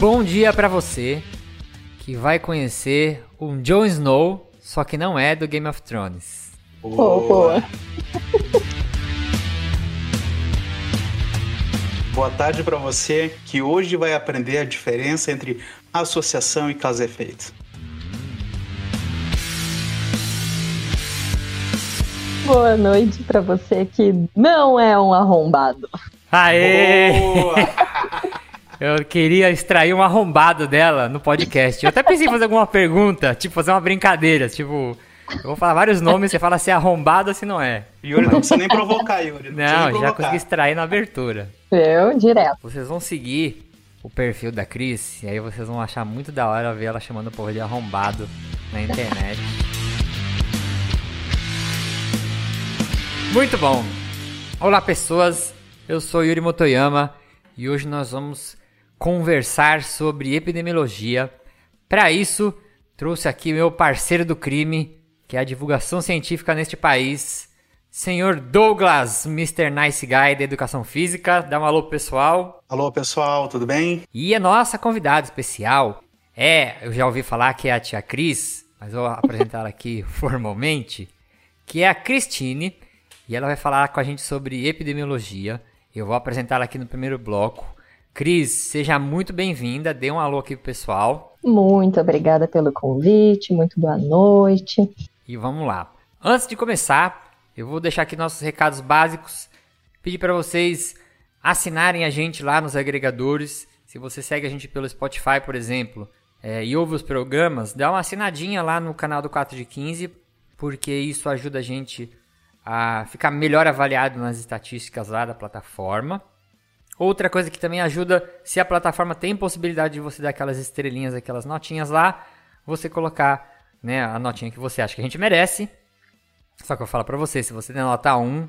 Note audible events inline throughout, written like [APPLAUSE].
Bom dia para você que vai conhecer um Jon Snow, só que não é do Game of Thrones. Boa. boa. Boa tarde para você que hoje vai aprender a diferença entre associação e causa efeito. Boa noite para você que não é um arrombado. Aê! [LAUGHS] Eu queria extrair um arrombado dela no podcast. Eu até pensei em fazer alguma pergunta, tipo, fazer uma brincadeira, tipo. Eu vou falar vários nomes, você fala se é arrombado ou se não é. Yuri, não precisa nem provocar, Yuri. Não, não já consegui extrair na abertura. Eu, direto. Vocês vão seguir o perfil da Cris, e aí vocês vão achar muito da hora ver ela chamando o povo de arrombado na internet. Muito bom. Olá, pessoas. Eu sou Yuri Motoyama e hoje nós vamos conversar sobre epidemiologia. Para isso, trouxe aqui meu parceiro do crime, que é a divulgação científica neste país, senhor Douglas, Mr. Nice Guy da Educação Física. Dá um alô pessoal. Alô pessoal, tudo bem? E a nossa convidada especial é, eu já ouvi falar que é a tia Cris, mas vou apresentar ela aqui [LAUGHS] formalmente, que é a Cristine, e ela vai falar com a gente sobre epidemiologia. Eu vou apresentá-la aqui no primeiro bloco. Cris, seja muito bem-vinda. Dê um alô aqui pro pessoal. Muito obrigada pelo convite. Muito boa noite. E vamos lá. Antes de começar, eu vou deixar aqui nossos recados básicos. Pedir para vocês assinarem a gente lá nos agregadores. Se você segue a gente pelo Spotify, por exemplo, é, e ouve os programas, dá uma assinadinha lá no canal do 4 de 15, porque isso ajuda a gente a ficar melhor avaliado nas estatísticas lá da plataforma. Outra coisa que também ajuda, se a plataforma tem possibilidade de você dar aquelas estrelinhas, aquelas notinhas lá, você colocar né, a notinha que você acha que a gente merece. Só que eu falo para você, se você der nota 1,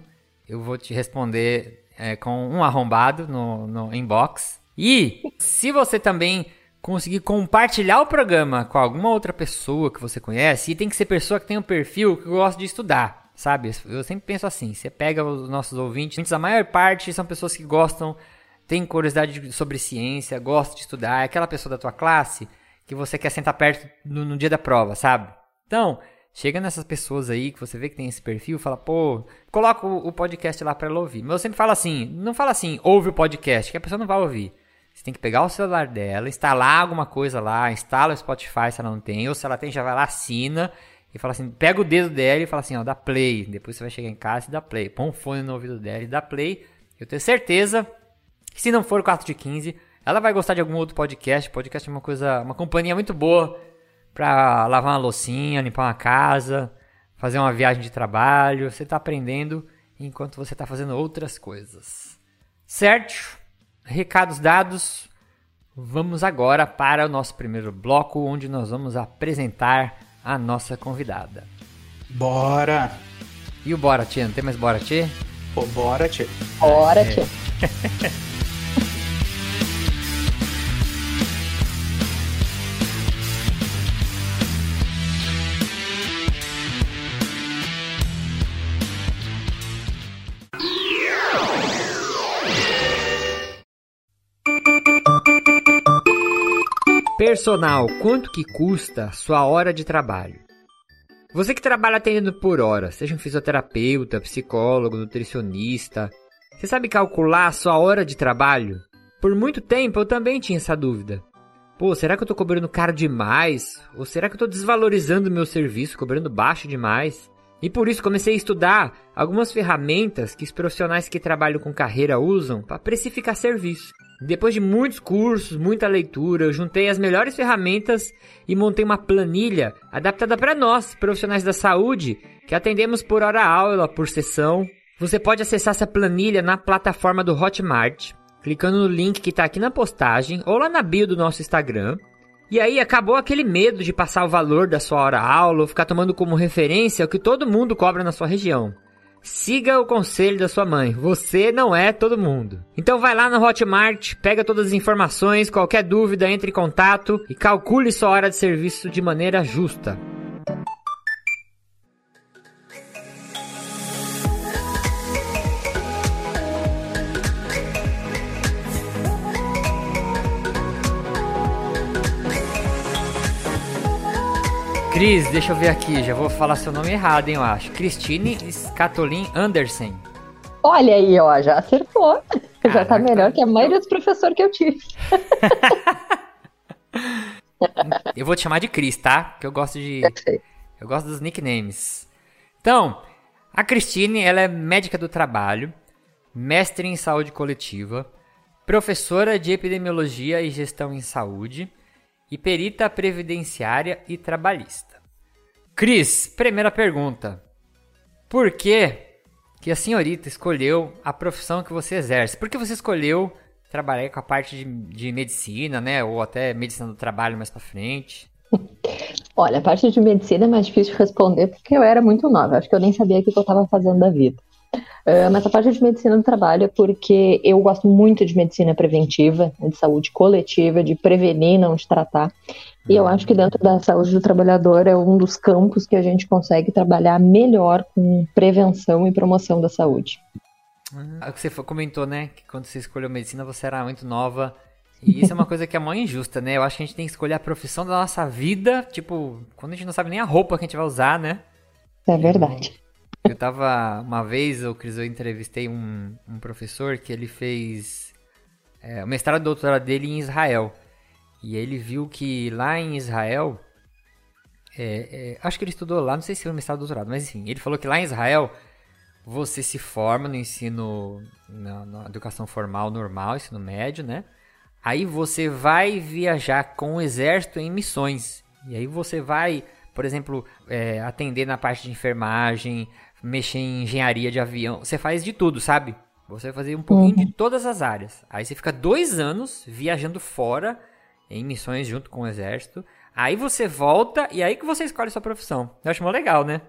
eu vou te responder é, com um arrombado no, no inbox. E se você também conseguir compartilhar o programa com alguma outra pessoa que você conhece, e tem que ser pessoa que tem um perfil que gosta de estudar, sabe? Eu sempre penso assim, você pega os nossos ouvintes, a maior parte são pessoas que gostam tem curiosidade sobre ciência, gosta de estudar, é aquela pessoa da tua classe que você quer sentar perto no, no dia da prova, sabe? Então, chega nessas pessoas aí que você vê que tem esse perfil, fala, pô, coloca o, o podcast lá para ela ouvir. Mas eu sempre falo assim, não fala assim, ouve o podcast, que a pessoa não vai ouvir. Você tem que pegar o celular dela, instalar alguma coisa lá, instala o Spotify se ela não tem, ou se ela tem, já vai lá, assina e fala assim, pega o dedo dela e fala assim, ó, dá play. Depois você vai chegar em casa e dá play. Põe um fone no ouvido dela e dá play. Eu tenho certeza se não for 4 de 15, ela vai gostar de algum outro podcast. Podcast é uma coisa, uma companhia muito boa para lavar uma loucinha, limpar uma casa, fazer uma viagem de trabalho. Você está aprendendo enquanto você está fazendo outras coisas. Certo? Recados dados. Vamos agora para o nosso primeiro bloco, onde nós vamos apresentar a nossa convidada. Bora! E o Bora, Tia? Não tem mais Bora, Tia? Pô, bora, Tia. Bora, Tia. Personal, quanto que custa sua hora de trabalho? Você que trabalha atendendo por hora, seja um fisioterapeuta, psicólogo, nutricionista, você sabe calcular a sua hora de trabalho? Por muito tempo eu também tinha essa dúvida. Pô, será que eu tô cobrando caro demais? Ou será que eu tô desvalorizando o meu serviço, cobrando baixo demais? E por isso comecei a estudar algumas ferramentas que os profissionais que trabalham com carreira usam para precificar serviço. Depois de muitos cursos, muita leitura, eu juntei as melhores ferramentas e montei uma planilha adaptada para nós, profissionais da saúde, que atendemos por hora aula, por sessão, Você pode acessar essa planilha na plataforma do Hotmart, clicando no link que está aqui na postagem ou lá na bio do nosso Instagram. E aí acabou aquele medo de passar o valor da sua hora aula ou ficar tomando como referência o que todo mundo cobra na sua região. Siga o conselho da sua mãe. Você não é todo mundo. Então vai lá no Hotmart, pega todas as informações, qualquer dúvida, entre em contato e calcule sua hora de serviço de maneira justa. Cris, deixa eu ver aqui, já vou falar seu nome errado, hein, eu acho. Cristine Scatolin Andersen. Olha aí, ó, já acertou. Caraca. Já tá melhor que a maioria dos professores que eu tive. [LAUGHS] eu vou te chamar de Cris, tá? Que eu gosto de. Eu gosto dos nicknames. Então, a Cristine, ela é médica do trabalho, mestre em saúde coletiva, professora de epidemiologia e gestão em saúde e perita previdenciária e trabalhista. Cris, primeira pergunta. Por que que a senhorita escolheu a profissão que você exerce? Por que você escolheu trabalhar com a parte de, de medicina, né? Ou até medicina do trabalho mais para frente? [LAUGHS] Olha, a parte de medicina é mais difícil de responder porque eu era muito nova. Acho que eu nem sabia o que eu estava fazendo da vida. Uh, mas a parte de medicina do trabalho é porque eu gosto muito de medicina preventiva, de saúde coletiva, de prevenir, não de tratar. E eu acho que dentro da saúde do trabalhador é um dos campos que a gente consegue trabalhar melhor com prevenção e promoção da saúde. Ah, você comentou, né, que quando você escolheu medicina você era muito nova. E isso é uma coisa que é mó injusta, né? Eu acho que a gente tem que escolher a profissão da nossa vida, tipo, quando a gente não sabe nem a roupa que a gente vai usar, né? É verdade. Eu tava. Uma vez, eu, Cris, eu entrevistei um, um professor que ele fez é, o mestrado e doutorado dele em Israel. E ele viu que lá em Israel. É, é, acho que ele estudou lá, não sei se foi mestrado ou doutorado, mas enfim, ele falou que lá em Israel você se forma no ensino, na, na educação formal normal, ensino médio, né? Aí você vai viajar com o exército em missões. E aí você vai, por exemplo, é, atender na parte de enfermagem, mexer em engenharia de avião. Você faz de tudo, sabe? Você vai fazer um pouquinho uhum. de todas as áreas. Aí você fica dois anos viajando fora em missões junto com o exército. Aí você volta e aí que você escolhe sua profissão. Eu acho mó legal, né?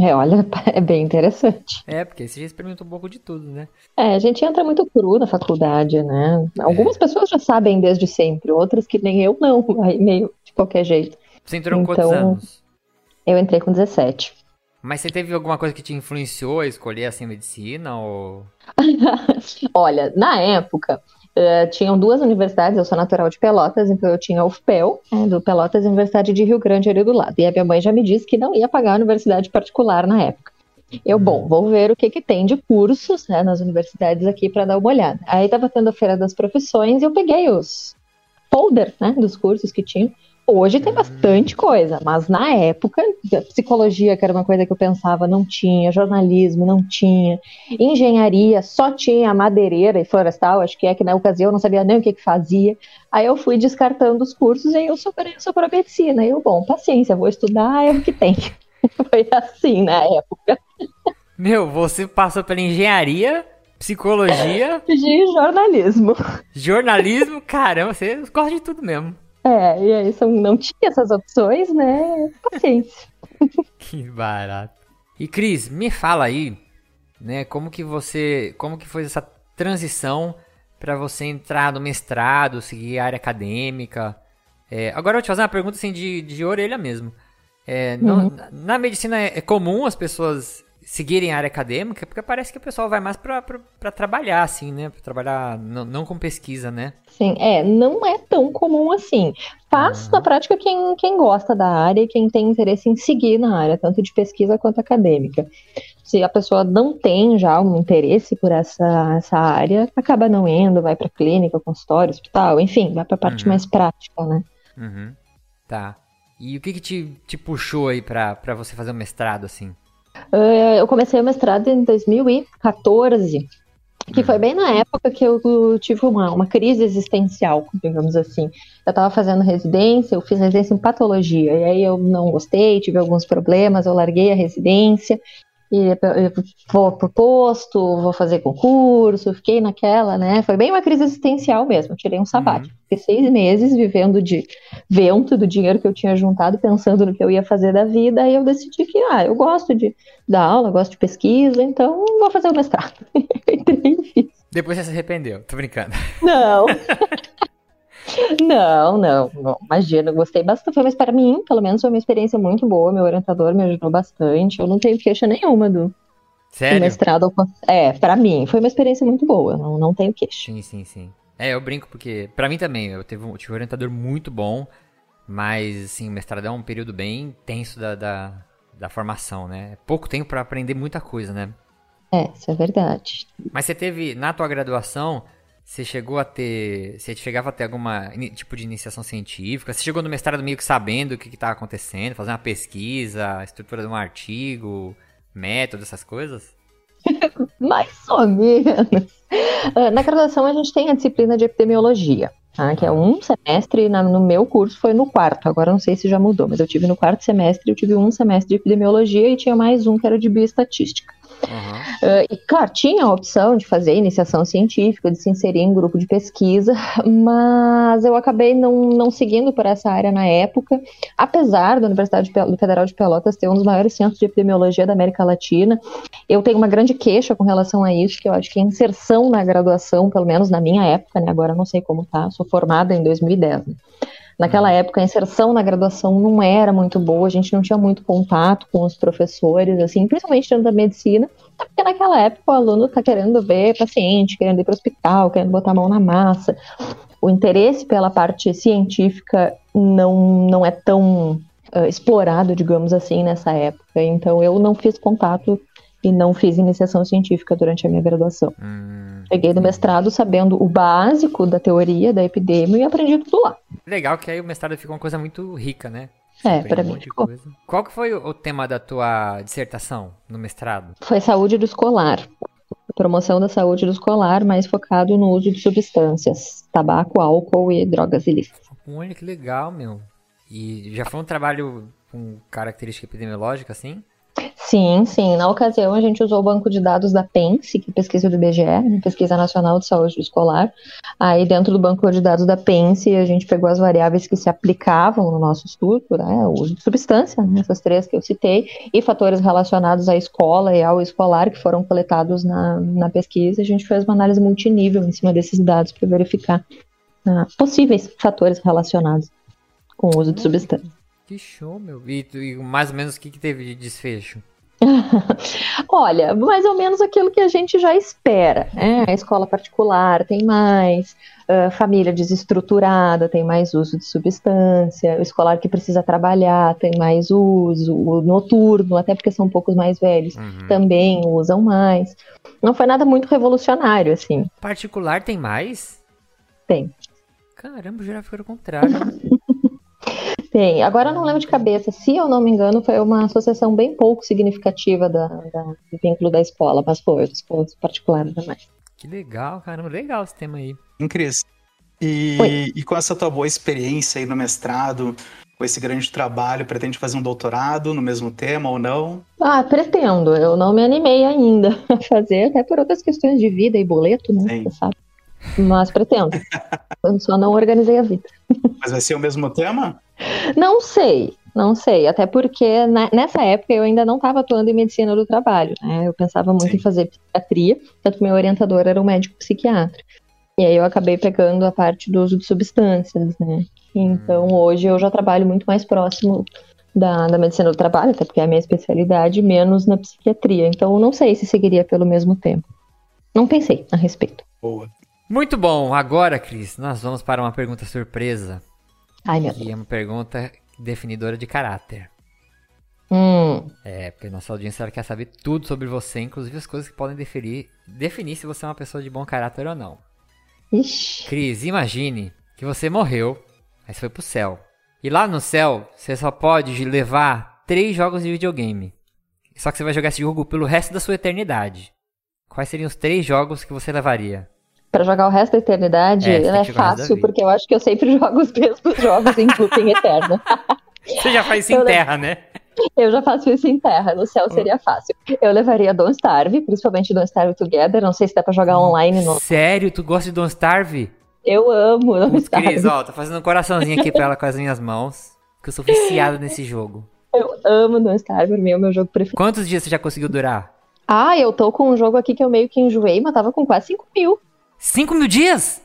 É, olha, [LAUGHS] é bem interessante. É, porque você já experimenta um pouco de tudo, né? É, a gente entra muito cru na faculdade, né? Algumas é. pessoas já sabem desde sempre, outras que nem eu não, [LAUGHS] aí meio de qualquer jeito. Você entrou com então, quantos anos? Eu entrei com 17. Mas você teve alguma coisa que te influenciou a escolher assim medicina ou? [LAUGHS] Olha, na época uh, tinham duas universidades. Eu sou natural de Pelotas, então eu tinha o UFPEL, né, do Pelotas Universidade de Rio Grande ali do lado. E a minha mãe já me disse que não ia pagar a universidade particular na época. Eu, bom, vou ver o que, que tem de cursos né, nas universidades aqui para dar uma olhada. Aí estava tendo a Feira das Profissões e eu peguei os folders né, dos cursos que tinham. Hoje tem bastante coisa, mas na época, psicologia, que era uma coisa que eu pensava, não tinha, jornalismo não tinha, engenharia só tinha madeireira e florestal, acho que é que na ocasião eu não sabia nem o que, que fazia. Aí eu fui descartando os cursos e eu sou para sou para medicina. E eu, bom, paciência, vou estudar, é o que tem. [LAUGHS] Foi assim na época. Meu, você passou pela engenharia, psicologia. De jornalismo. Jornalismo, caramba, você gosta de tudo mesmo. É, e aí são, não tinha essas opções, né? Paciência. [LAUGHS] que barato. E Cris, me fala aí, né, como que você, como que foi essa transição para você entrar no mestrado, seguir a área acadêmica? É, agora eu vou te fazer uma pergunta assim de, de orelha mesmo. É, uhum. na medicina é comum as pessoas seguirem a área acadêmica, porque parece que o pessoal vai mais para trabalhar, assim, né? Para trabalhar não, não, com pesquisa, né? Sim, é, não é tão comum assim. Faz uhum. na prática quem, quem gosta da área e quem tem interesse em seguir na área, tanto de pesquisa quanto acadêmica. Se a pessoa não tem já um interesse por essa, essa área, acaba não indo, vai para clínica, consultório, hospital, enfim, vai para a parte uhum. mais prática, né? Uhum. Tá. E o que, que te, te puxou aí para você fazer um mestrado, assim? Uh, eu comecei o mestrado em 2014, que foi bem na época que eu tive uma, uma crise existencial, digamos assim. Eu estava fazendo residência, eu fiz residência em patologia, e aí eu não gostei, tive alguns problemas, eu larguei a residência, e vou pro posto, vou fazer concurso, fiquei naquela, né? Foi bem uma crise existencial mesmo. tirei um sabático. Uhum. Fiquei seis meses vivendo de vento do dinheiro que eu tinha juntado, pensando no que eu ia fazer da vida, e eu decidi que, ah, eu gosto de dar aula, gosto de pesquisa, então vou fazer o mestrado. [LAUGHS] Entrei e fiz. Depois você se arrependeu, tô brincando. Não. [LAUGHS] Não, não, não, imagina, gostei bastante. Foi, mas para mim, pelo menos, foi uma experiência muito boa. Meu orientador me ajudou bastante. Eu não tenho queixa nenhuma do, Sério? do mestrado. É, para mim, foi uma experiência muito boa. Não, não tenho queixa. Sim, sim, sim. É, eu brinco porque, para mim também, eu tive, um, tive um orientador muito bom, mas, assim, o mestrado é um período bem intenso da, da, da formação, né? É pouco tempo para aprender muita coisa, né? É, isso é verdade. Mas você teve, na tua graduação, você chegou a ter. Você chegava a ter alguma tipo de iniciação científica? Você chegou no mestrado meio que sabendo o que estava acontecendo, fazer uma pesquisa, estrutura de um artigo, método, essas coisas? [LAUGHS] Mais ou menos. Ah, na graduação a gente tem a disciplina de epidemiologia, tá? que é um semestre, no meu curso foi no quarto, agora não sei se já mudou, mas eu tive no quarto semestre, eu tive um semestre de epidemiologia e tinha mais um que era de bioestatística. Uhum. Uh, e, claro, tinha a opção de fazer iniciação científica, de se inserir em grupo de pesquisa, mas eu acabei não, não seguindo por essa área na época, apesar da Universidade Federal de Pelotas ter um dos maiores centros de epidemiologia da América Latina. Eu tenho uma grande queixa com relação a isso, que eu acho que a inserção na graduação, pelo menos na minha época, né, agora não sei como tá, sou formada em 2010, né, Naquela uhum. época, a inserção na graduação não era muito boa, a gente não tinha muito contato com os professores, assim, principalmente dentro da medicina, porque naquela época o aluno está querendo ver paciente, querendo ir para o hospital, querendo botar a mão na massa. O interesse pela parte científica não, não é tão uh, explorado, digamos assim, nessa época. Então, eu não fiz contato e não fiz iniciação científica durante a minha graduação. Hum, Peguei no mestrado sabendo o básico da teoria da epidemia e aprendi tudo lá. Legal que aí o mestrado ficou uma coisa muito rica, né? é, para mim. ficou. Qual que foi o tema da tua dissertação no mestrado? Foi saúde do escolar. Promoção da saúde do escolar, mais focado no uso de substâncias, tabaco, álcool e drogas ilícitas. Olha que legal, meu. E já foi um trabalho com característica epidemiológica, assim? Sim, sim. Na ocasião, a gente usou o banco de dados da PENSE, que é pesquisa do IBGE, né, Pesquisa Nacional de Saúde Escolar. Aí, dentro do banco de dados da PENSE, a gente pegou as variáveis que se aplicavam no nosso estudo, né, o uso de substância, né, essas três que eu citei, e fatores relacionados à escola e ao escolar que foram coletados na, na pesquisa. A gente fez uma análise multinível em cima desses dados para verificar uh, possíveis fatores relacionados com o uso de substância. Que show, meu. E, e mais ou menos o que, que teve de desfecho? [LAUGHS] Olha, mais ou menos aquilo que a gente já espera. Né? A escola particular tem mais, a família desestruturada tem mais uso de substância, o escolar que precisa trabalhar tem mais uso, o noturno, até porque são um pouco mais velhos, uhum. também usam mais. Não foi nada muito revolucionário, assim. Particular tem mais? Tem. Caramba, já foi o contrário. [LAUGHS] Tem. Agora eu não lembro de cabeça. Se eu não me engano, foi uma associação bem pouco significativa da, da, do vínculo da escola, mas foi, os pontos particulares também. Que legal, caramba, legal esse tema aí. Cris, e, e com essa tua boa experiência aí no mestrado, com esse grande trabalho, pretende fazer um doutorado no mesmo tema ou não? Ah, pretendo. Eu não me animei ainda [LAUGHS] a fazer, até por outras questões de vida e boleto, né? Sim. Você sabe. Mas pretendo. [LAUGHS] eu só não organizei a vida. Mas vai ser o mesmo tema? Não sei, não sei. Até porque na, nessa época eu ainda não estava atuando em medicina do trabalho. Né? Eu pensava muito Sim. em fazer psiquiatria, tanto que meu orientador era um médico psiquiatra. E aí eu acabei pegando a parte do uso de substâncias, né? Então hum. hoje eu já trabalho muito mais próximo da, da medicina do trabalho, até porque é a minha especialidade, menos na psiquiatria. Então não sei se seguiria pelo mesmo tempo. Não pensei a respeito. Boa. Muito bom. Agora, Cris, nós vamos para uma pergunta surpresa. Ai, meu Deus. E é uma pergunta definidora de caráter. Hum. É, porque nossa audiência quer saber tudo sobre você, inclusive as coisas que podem definir, definir se você é uma pessoa de bom caráter ou não. Ixi. Cris, imagine que você morreu, você foi pro céu. E lá no céu, você só pode levar três jogos de videogame. Só que você vai jogar esse jogo pelo resto da sua eternidade. Quais seriam os três jogos que você levaria? Para jogar o resto da eternidade, é, é fácil, porque eu acho que eu sempre [LAUGHS] jogo os mesmos jogos em looping eterno. [LAUGHS] Você já faz isso em terra, né? Eu já faço isso em terra, no céu seria fácil. Eu levaria Don't Starve, principalmente Don't Starve Together. Não sei se dá pra jogar online. No... Sério? Tu gosta de Don't Starve? Eu amo Don't Putz, Starve. Cris, ó, tô fazendo um coraçãozinho aqui pra ela com as minhas mãos. Que eu sou viciado nesse jogo. Eu amo Don't Starve, mim é o meu jogo preferido. Quantos dias você já conseguiu durar? Ah, eu tô com um jogo aqui que eu meio que enjoei, mas tava com quase 5 mil. 5 mil dias?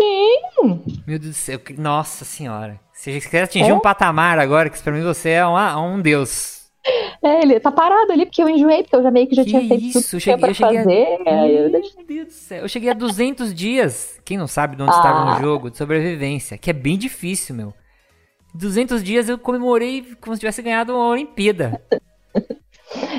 Sim! Meu Deus do céu, nossa senhora. Se você quer atingir É? um patamar agora, que pra mim você é uma- um deus. É, ele tá parado ali porque eu enjoei, porque eu já meio que já Que tinha feito isso, tudo eu que cheguei- pra cheguei a- fazer. eu deixei. Meu Deus do céu. Eu cheguei a 200 dias. Quem não sabe de onde estava Ah. no jogo de sobrevivência, que é bem difícil, meu. 200 dias eu comemorei como se tivesse ganhado uma Olimpíada.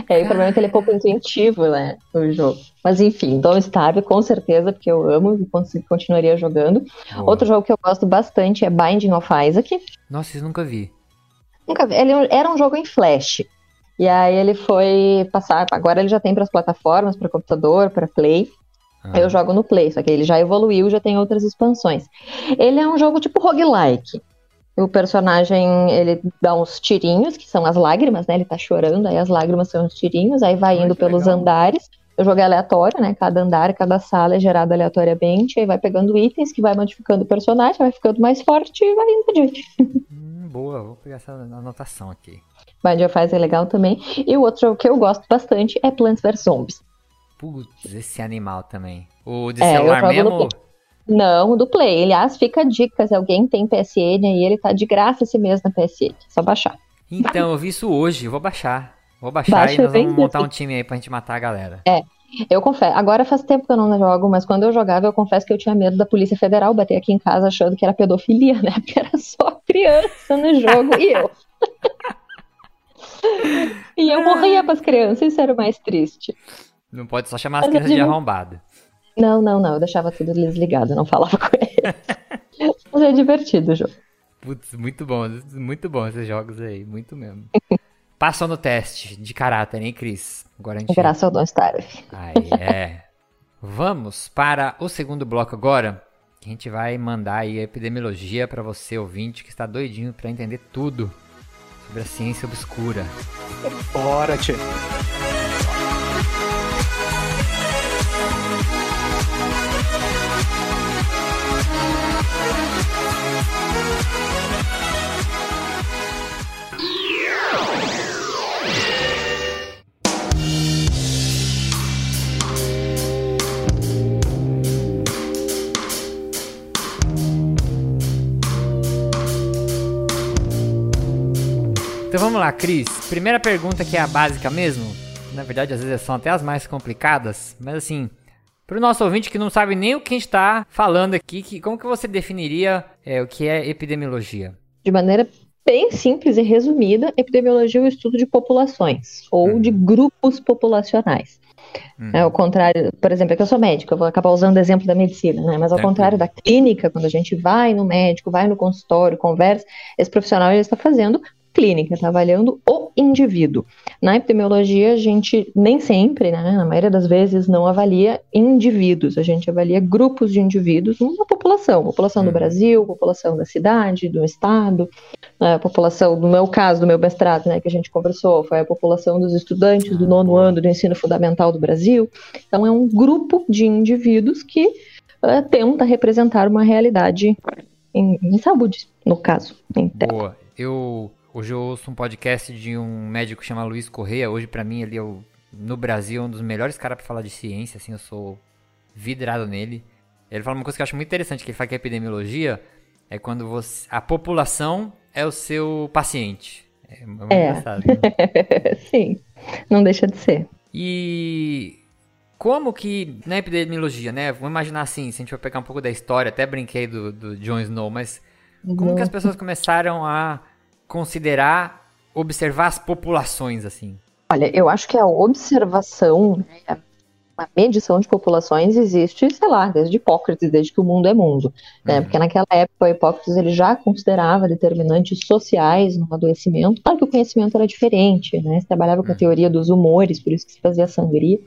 É, o problema é que ele é pouco intuitivo, né, o jogo. Mas enfim, Don't Starve, com certeza, porque eu amo e continuaria jogando. Outro jogo que eu gosto bastante é Binding of Isaac. Nossa, isso nunca vi. Nunca vi. Ele era um jogo em Flash. E aí ele foi passar. Agora ele já tem para as plataformas, para computador, para Play. Ah. Eu jogo no Play, só que ele já evoluiu, já tem outras expansões. Ele é um jogo tipo roguelike. O personagem, ele dá uns tirinhos, que são as lágrimas, né? Ele tá chorando, aí as lágrimas são os tirinhos, aí vai Ai, indo que pelos legal. andares. O jogo é aleatório, né? Cada andar, cada sala é gerado aleatoriamente, aí vai pegando itens que vai modificando o personagem, vai ficando mais forte e vai indo adiante. Hum, boa, vou pegar essa anotação aqui. Bind of Isaac é legal também. E o outro jogo que eu gosto bastante é Plants vs Zombies. Putz, esse animal também. O de É, celular mesmo? Não, do Play. Aliás, fica a dica, se alguém tem PSN aí, ele tá de graça esse mês na PSN. Só baixar. Então, eu vi isso hoje, vou baixar. Vou baixar Baixa, e nós vamos montar um time aí pra gente matar a galera. Eu confesso, agora faz tempo que eu não jogo, mas quando eu jogava, eu confesso que eu tinha medo da Polícia Federal bater aqui em casa achando que era pedofilia, né? [LAUGHS] Porque era só criança no jogo e eu. [LAUGHS] e eu morria pras crianças, isso era o mais triste. Não pode só chamar as crianças de arrombado. Não, não, não, eu deixava tudo desligado, eu não falava com eles. Mas é divertido o jogo. Putz, muito bom, muito bom esses jogos aí, muito mesmo. [LAUGHS] Passou no teste de caráter, hein, Cris? Agora a gente. Graças ao Don't Starve. Aí, é. Vamos para o segundo bloco agora. Que a gente vai mandar aí a epidemiologia para você, ouvinte, que está doidinho para entender tudo sobre a ciência obscura. Bora, tio. Então vamos lá, Cris. Primeira pergunta que é a básica mesmo. Na verdade, às vezes são até as mais complicadas, mas assim, para o nosso ouvinte que não sabe nem o que a gente está falando aqui, que, como que você definiria é, o que é epidemiologia? De maneira bem simples e resumida, epidemiologia é o estudo de populações ou de grupos populacionais. Hum. É, ao contrário, por exemplo, é que eu sou médica, eu vou acabar usando o exemplo da medicina, né? Mas ao Tranquilo. contrário da clínica, quando a gente vai no médico, vai no consultório, conversa, esse profissional está fazendo clínica, está avaliando o indivíduo. Na epidemiologia, a gente nem sempre, né, na maioria das vezes, não avalia indivíduos, a gente avalia grupos de indivíduos numa população, população do Hum. Brasil, população da cidade, do estado, a população, no meu caso, do meu mestrado, né, que a gente conversou, foi a população dos estudantes do nono ano do ensino fundamental do Brasil. Então, é um grupo de indivíduos que eh, tenta representar uma realidade em, em saúde, no caso. em. Boa. Eu hoje eu ouço um podcast de um médico chamado Luiz Correia. Hoje pra mim ele é o, no Brasil um dos melhores caras pra falar de ciência, assim, eu sou vidrado nele. Ele fala uma coisa que eu acho muito interessante, que ele fala que a epidemiologia é quando você, a população é o seu paciente. É muito É. engraçado. né? [LAUGHS] Sim, não deixa de ser. E como que na epidemiologia, né? Vamos imaginar assim, se a gente for pegar um pouco da história, até brinquei do, do Jon Snow, mas como que as pessoas começaram a considerar, observar as populações assim? Olha, eu acho que a observação, né, a medição de populações existe, sei lá, desde Hipócrates, desde que o mundo é mundo. Né? Uhum. Porque naquela época o Hipócrates ele já considerava determinantes sociais no adoecimento. Claro que o conhecimento era diferente, né? Se trabalhava com a Uhum. teoria dos humores, por isso que se fazia sangria.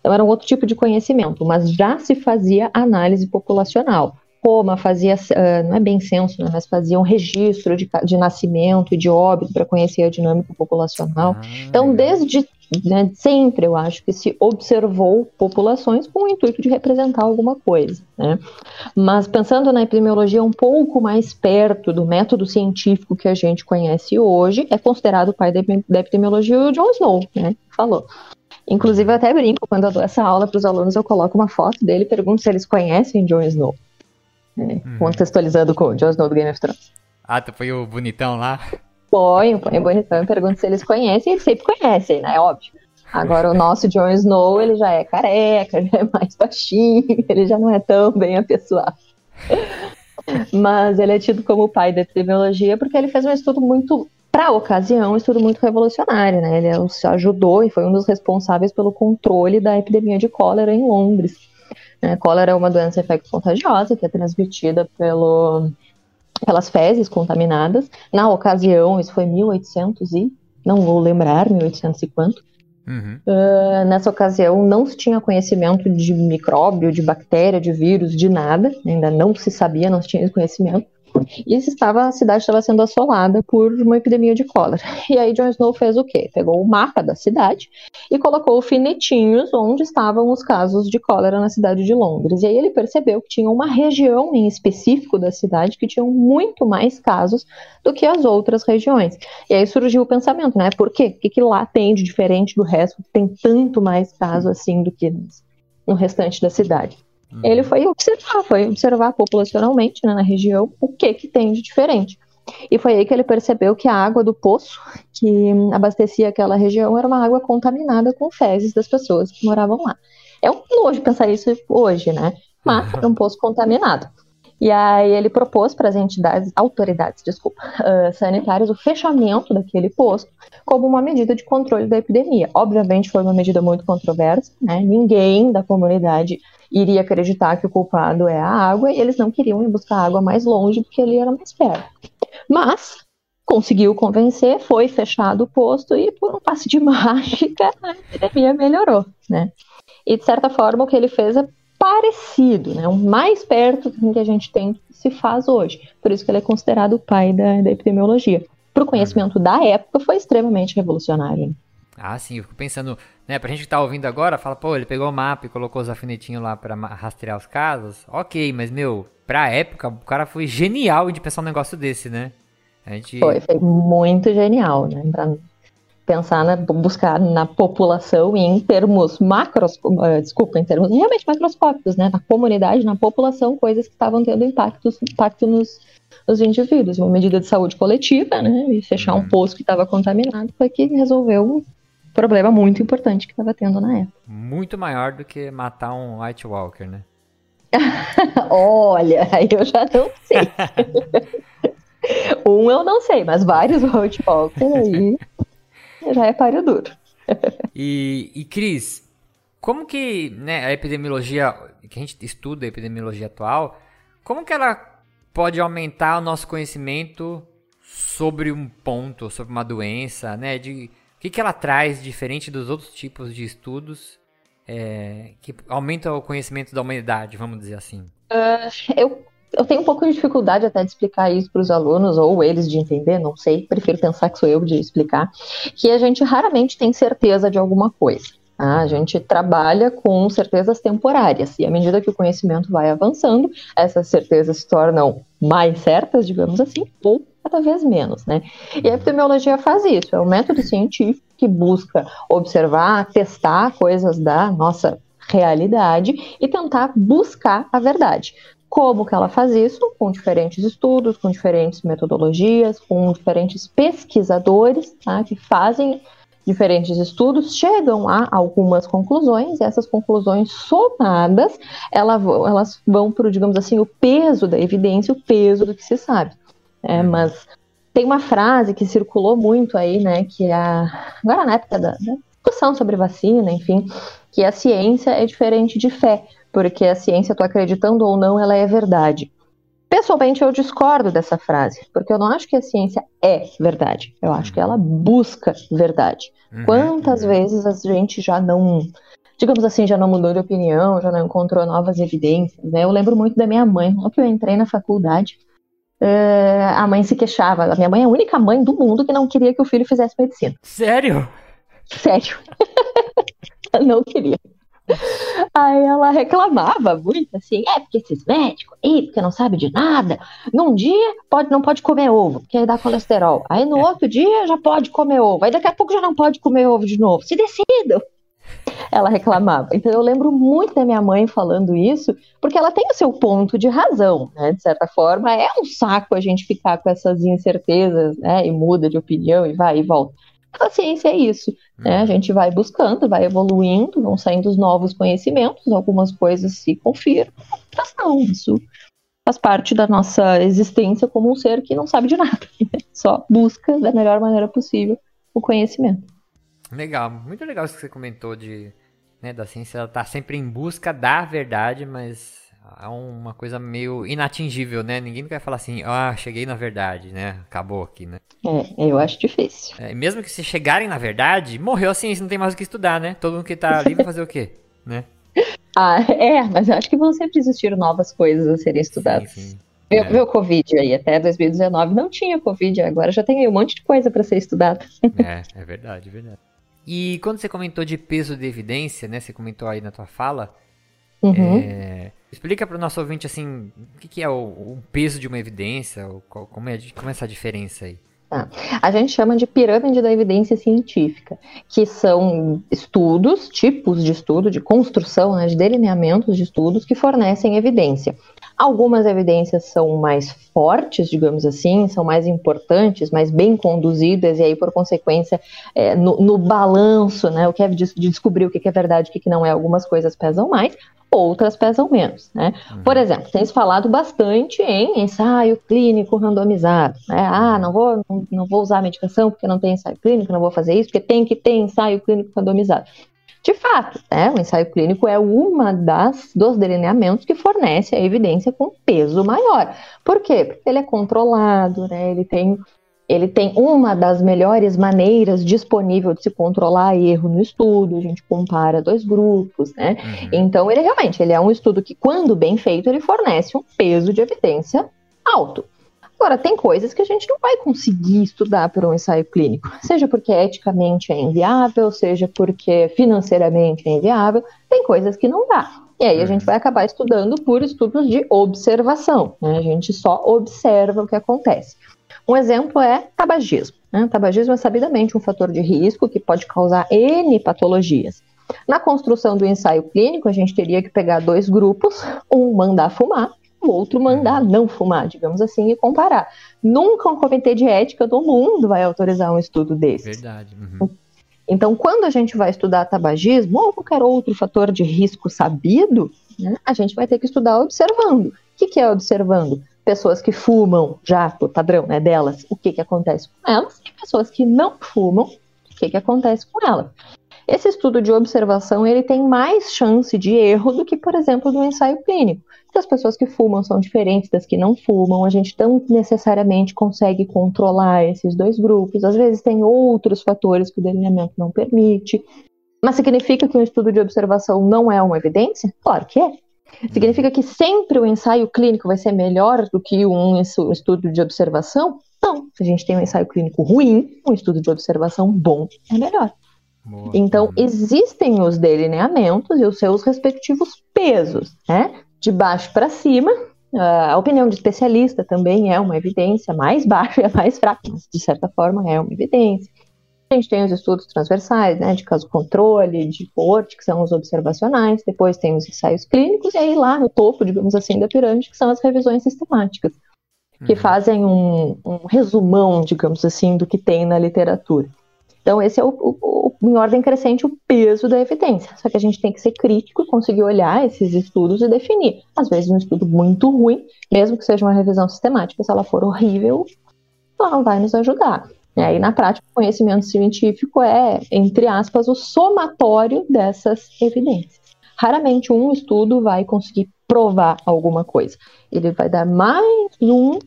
Então era um outro tipo de conhecimento, mas já se fazia análise populacional. Roma fazia, uh, não é bem censo, né, mas fazia um registro de, de nascimento e de óbito para conhecer a dinâmica populacional. Ah, então, desde né, sempre, eu acho que se observou populações com o intuito de representar alguma coisa. Né? Mas pensando na epidemiologia um pouco mais perto do método científico que a gente conhece hoje, é considerado o pai da, epidemiologia o John Snow, né? Falou. Inclusive, eu até brinco, quando eu dou essa aula para os alunos, eu coloco uma foto dele e pergunto se eles conhecem Jon Snow. Né? Hum. Contextualizando com o Jon Snow do Game of Thrones. Ah, tu foi o bonitão lá? Ponho, ponho bonitão e pergunto se eles conhecem, eles sempre conhecem, né? É óbvio. Agora, o nosso Jon Snow, ele já é careca, [LAUGHS] já é mais baixinho, ele já não é tão bem apessoado. Mas ele é tido como o pai da epidemiologia porque ele fez um estudo muito para a ocasião, um estudo muito revolucionário, né? Ele ajudou e foi um dos responsáveis pelo controle da epidemia de cólera em Londres. É, cólera é uma doença infecto-contagiosa que é transmitida pelo, pelas fezes contaminadas. Na ocasião, isso foi 1800 e não vou lembrar, 1800 e quanto. Uhum. Uh, nessa ocasião, não se tinha conhecimento de micróbio, de bactéria, de vírus, de nada. Ainda não se sabia, não se tinha conhecimento. E estava, a cidade estava sendo assolada por uma epidemia de cólera. [LAUGHS] E aí Jon Snow fez o quê? Pegou o mapa da cidade e colocou alfinetinhos onde estavam os casos de cólera na cidade de Londres. E aí ele percebeu que tinha uma região em específico da cidade que tinha muito mais casos do que as outras regiões. E aí surgiu o pensamento, né? Por quê? O que, que lá tem de diferente do resto? Tem tanto mais casos assim do que no restante da cidade. Uhum. Ele foi observar, foi observar populacionalmente né, na região o que, que tem de diferente. E foi aí que ele percebeu que a água do poço que abastecia aquela região era uma água contaminada com fezes das pessoas que moravam lá. É um nojo pensar isso hoje, né? Mas era um [LAUGHS] poço contaminado. E aí ele propôs para as entidades, autoridades, desculpa, uh, sanitárias o fechamento daquele posto como uma medida de controle da epidemia. Obviamente foi uma medida muito controversa, né? Ninguém da comunidade iria acreditar que o culpado é a água e eles não queriam ir buscar água mais longe porque ele era mais perto. Mas conseguiu convencer, foi fechado o posto e por um passe de [LAUGHS] mágica a epidemia melhorou, né? E de certa forma o que ele fez é parecido, né? O mais perto do que a gente tem se faz hoje. Por isso que ele é considerado o pai da, da epidemiologia. Para o conhecimento da época foi extremamente revolucionário. Ah, sim, eu fico pensando, né, pra gente que tá ouvindo agora, fala, pô, ele pegou o mapa e colocou os alfinetinhos lá para rastrear os casos. Ok, mas, meu, pra época, o cara foi genial de pensar um negócio desse, né? A gente... Foi, foi muito genial, né? Pra pensar, na, buscar na população em termos macros, uh, desculpa, em termos realmente macroscópicos, né? Na comunidade, na população, coisas que estavam tendo impactos, impacto nos, nos indivíduos. Uma medida de saúde coletiva, né? E fechar um uhum. poço que estava contaminado foi que resolveu problema muito importante que estava tendo na época. Muito maior do que matar um White Walker, né? [LAUGHS] Olha, eu já não sei. [LAUGHS] um eu não sei, mas vários White Walker aí [LAUGHS] já é páreo duro. e, e Cris, como que né, a epidemiologia, que a gente estuda a epidemiologia atual, como que ela pode aumentar o nosso conhecimento sobre um ponto, sobre uma doença, né? De o que, que ela traz diferente dos outros tipos de estudos é, que aumenta o conhecimento da humanidade, vamos dizer assim? Uh, eu, eu tenho um pouco de dificuldade até de explicar isso para os alunos, ou eles de entender, não sei, prefiro pensar que sou eu de explicar, que a gente raramente tem certeza de alguma coisa. Tá? A gente trabalha com certezas temporárias, e à medida que o conhecimento vai avançando, essas certezas se tornam mais certas, digamos assim, ou cada vez menos, né? E a epidemiologia faz isso, é um método científico que busca observar, testar coisas da nossa realidade e tentar buscar a verdade. Como que ela faz isso? Com diferentes estudos, com diferentes metodologias, com diferentes pesquisadores tá? que fazem diferentes estudos, chegam a algumas conclusões, e essas conclusões somadas, elas vão para, digamos assim, o peso da evidência, o peso do que se sabe. É, uhum. mas tem uma frase que circulou muito aí, né, que é a, agora na época da, da discussão sobre vacina, enfim, que a ciência é diferente de fé, porque a ciência, tu acreditando ou não, ela é verdade. Pessoalmente, eu discordo dessa frase, porque eu não acho que a ciência é verdade. Eu acho que ela busca verdade. Uhum. Quantas vezes a gente já não digamos assim, já não mudou de opinião, já não encontrou novas evidências. Né? Eu lembro muito da minha mãe, logo que eu entrei na faculdade, uh, a mãe se queixava. A minha mãe é a única mãe do mundo que não queria que o filho fizesse medicina. Sério? Sério. [LAUGHS] não queria. Aí ela reclamava muito, assim, é porque esses médicos aí, porque não sabe de nada, num dia pode, não pode comer ovo, porque aí dá colesterol. Aí no outro dia já pode comer ovo, aí daqui a pouco já não pode comer ovo de novo. Se decidam. Ela reclamava. Então eu lembro muito da minha mãe falando isso, porque ela tem o seu ponto de razão, né? De certa forma, é um saco a gente ficar com essas incertezas, né? E muda de opinião e vai e volta. A ciência é isso, né? A uhum. gente vai buscando, vai evoluindo, vão saindo os novos conhecimentos, algumas coisas se confirmam, outras não. Isso faz parte da nossa existência como um ser que não sabe de nada, [LAUGHS] só busca da melhor maneira possível o conhecimento. Legal, muito legal isso que você comentou de né, da ciência, ela tá sempre em busca da verdade, mas é uma coisa meio inatingível, né? Ninguém vai falar assim, ah, cheguei na verdade, né? Acabou aqui, né? É, eu acho difícil. É, mesmo que se chegarem na verdade, morreu a ciência, não tem mais o que estudar, né? Todo mundo que tá ali vai fazer o quê, [LAUGHS] né? [LAUGHS] Ah, é, mas eu acho que vão sempre existir novas coisas a serem estudadas. Sim, sim. Viu, é. o Covid aí, até 2019 não tinha Covid, agora já tem aí um monte de coisa para ser estudada. É, [LAUGHS] é verdade, é verdade. E quando você comentou de peso de evidência, né? Você comentou aí na tua fala, Uhum. É, explica para o nosso ouvinte assim, o que, que é o, o, peso de uma evidência, como, é, como é essa diferença aí? Tá. A gente chama de pirâmide da evidência científica, que são estudos, tipos de estudo, de construção, né, de delineamentos de estudos que fornecem evidência. Algumas evidências são mais fortes, digamos assim, são mais importantes, mais bem conduzidas, e aí, por consequência, é, no, no, balanço, né, o que é de, de descobrir o que é verdade e o que não é, algumas coisas pesam mais, outras pesam menos. Né? Uhum. Por exemplo, tem se falado bastante em ensaio clínico randomizado. Né? Ah, não vou, não, não vou usar a medicação porque não tem ensaio clínico, não vou fazer isso, porque tem que ter ensaio clínico randomizado. De fato, né, o ensaio clínico é uma das dos delineamentos que fornece a evidência com peso maior. Por quê? Porque ele é controlado, né, ele tem ele tem uma das melhores maneiras disponível de se controlar erro no estudo, a gente compara dois grupos, né? Uhum. Então, ele realmente ele é um estudo que, quando bem feito, ele fornece um peso de evidência alto. Agora, tem coisas que a gente não vai conseguir estudar por um ensaio clínico, seja porque eticamente é inviável, seja porque financeiramente é inviável, tem coisas que não dá. E aí a gente uhum. vai acabar estudando por estudos de observação, né? A gente só observa o que acontece. Um exemplo é tabagismo. Né? Tabagismo é sabidamente um fator de risco que pode causar N patologias. Na construção do ensaio clínico, a gente teria que pegar dois grupos, um mandar fumar, o outro mandar não fumar, digamos assim, e comparar. Nunca um comitê de ética do mundo vai autorizar um estudo desse. Verdade. Uhum. Então, quando a gente vai estudar tabagismo ou qualquer outro fator de risco sabido, né, a gente vai ter que estudar observando. O que, que é observando? Pessoas que fumam já por padrão né, delas, o que, que acontece com elas, e pessoas que não fumam, o que, que acontece com elas. Esse estudo de observação ele tem mais chance de erro do que, por exemplo, do ensaio clínico. As pessoas que fumam são diferentes das que não fumam, a gente não necessariamente consegue controlar esses dois grupos. Às vezes tem outros fatores que o delineamento não permite. Mas significa que um estudo de observação não é uma evidência? Claro que é. Significa que sempre o ensaio clínico vai ser melhor do que um estudo de observação? Não. Se a gente tem um ensaio clínico ruim, um estudo de observação bom é melhor. Boa. Então, existem os delineamentos e os seus respectivos pesos, né? De baixo para cima, a opinião de especialista também é uma evidência, mais baixa é mais fraca, mas de certa forma é uma evidência. A gente tem os estudos transversais, né, de caso controle, de corte, que são os observacionais, depois tem os ensaios clínicos, e aí lá no topo, digamos assim, da pirâmide, que são as revisões sistemáticas, que uhum. fazem um, um, resumão, digamos assim, do que tem na literatura. Então, esse é, o, o, o, em ordem crescente, o peso da evidência. Só que a gente tem que ser crítico e conseguir olhar esses estudos e definir. Às vezes, um estudo muito ruim, mesmo que seja uma revisão sistemática, se ela for horrível, ela não vai nos ajudar. E aí, na prática, o conhecimento científico é, entre aspas, o somatório dessas evidências. Raramente um estudo vai conseguir provar alguma coisa. Ele vai dar mais um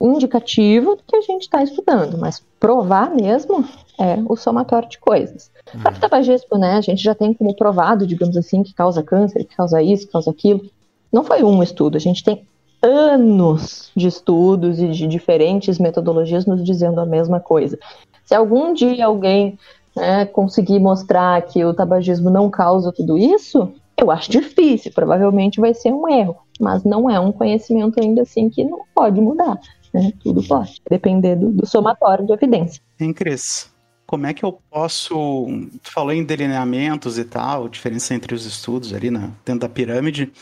indicativo do que a gente está estudando, mas provar mesmo é o somatório de coisas. Uhum. O tabagismo, né, a gente já tem como provado, digamos assim, que causa câncer, que causa isso, que causa aquilo. Não foi um estudo, a gente tem anos de estudos e de diferentes metodologias nos dizendo a mesma coisa. Se algum dia alguém né, conseguir mostrar que o tabagismo não causa tudo isso, eu acho difícil, provavelmente vai ser um erro, mas não é um conhecimento ainda assim que não pode mudar. Né? Tudo pode, depender do, do somatório de evidência. Hein, Cris? Como é que eu posso. Tu falou em delineamentos e tal, diferença entre os estudos ali na, dentro da pirâmide,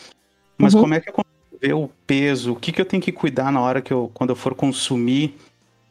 mas uhum. como é que eu consigo ver o peso? O que, que eu tenho que cuidar na hora que eu, quando eu for consumir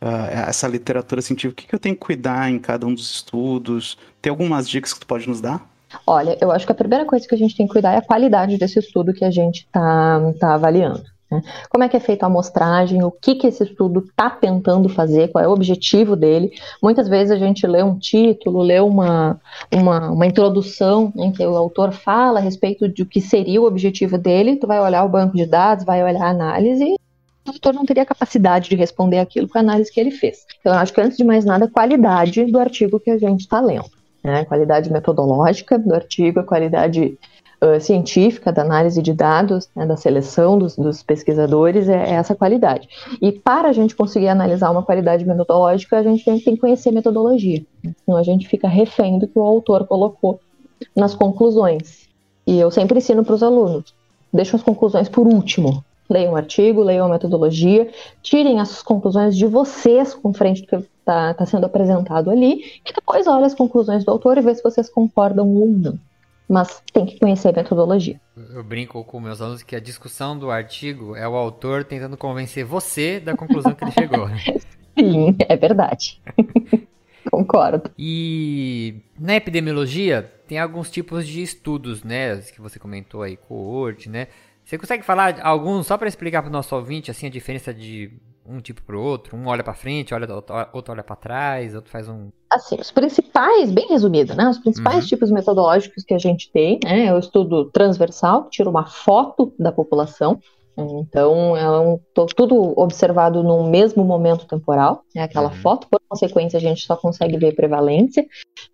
uh, essa literatura científica? O que, que eu tenho que cuidar em cada um dos estudos? Tem algumas dicas que tu pode nos dar? Olha, eu acho que a primeira coisa que a gente tem que cuidar é a qualidade desse estudo que a gente está tá avaliando. Né? Como é que é feita a amostragem, o que, que esse estudo está tentando fazer, qual é o objetivo dele. Muitas vezes a gente lê um título, lê uma, uma, uma introdução em que o autor fala a respeito do que seria o objetivo dele, tu vai olhar o banco de dados, vai olhar a análise o autor não teria capacidade de responder aquilo com a análise que ele fez. Então, eu acho que, antes de mais nada, qualidade do artigo que a gente está lendo. Né? Qualidade metodológica do artigo, a qualidade uh, científica da análise de dados, né, da seleção dos, dos pesquisadores, é, é, essa qualidade. E para a gente conseguir analisar uma qualidade metodológica, a gente tem, tem que conhecer metodologia. Né? Senão a gente fica refém do que o autor colocou nas conclusões. E eu sempre ensino para os alunos: deixem as conclusões por último. Leiam o artigo, leiam a metodologia, tirem as conclusões de vocês com frente do que está tá sendo apresentado ali, e depois olhem as conclusões do autor e vê se vocês concordam ou não. Mas tem que conhecer a metodologia. Eu brinco com meus alunos que a discussão do artigo é o autor tentando convencer você da conclusão que ele chegou. [LAUGHS] Sim, é verdade. [LAUGHS] Concordo. E na epidemiologia tem alguns tipos de estudos, né? Que você comentou aí, coorte, né? Você consegue falar alguns só para explicar para o nosso ouvinte assim a diferença de um tipo para o outro? Um olha para frente, olha outro olha para trás, outro faz um Assim, os principais, bem resumido, né? Os principais uhum. tipos metodológicos que a gente tem, né? É o estudo transversal, que tira uma foto da população. Então, é um, tudo observado no mesmo momento temporal, né, aquela uhum. foto, por consequência, a gente só consegue ver prevalência,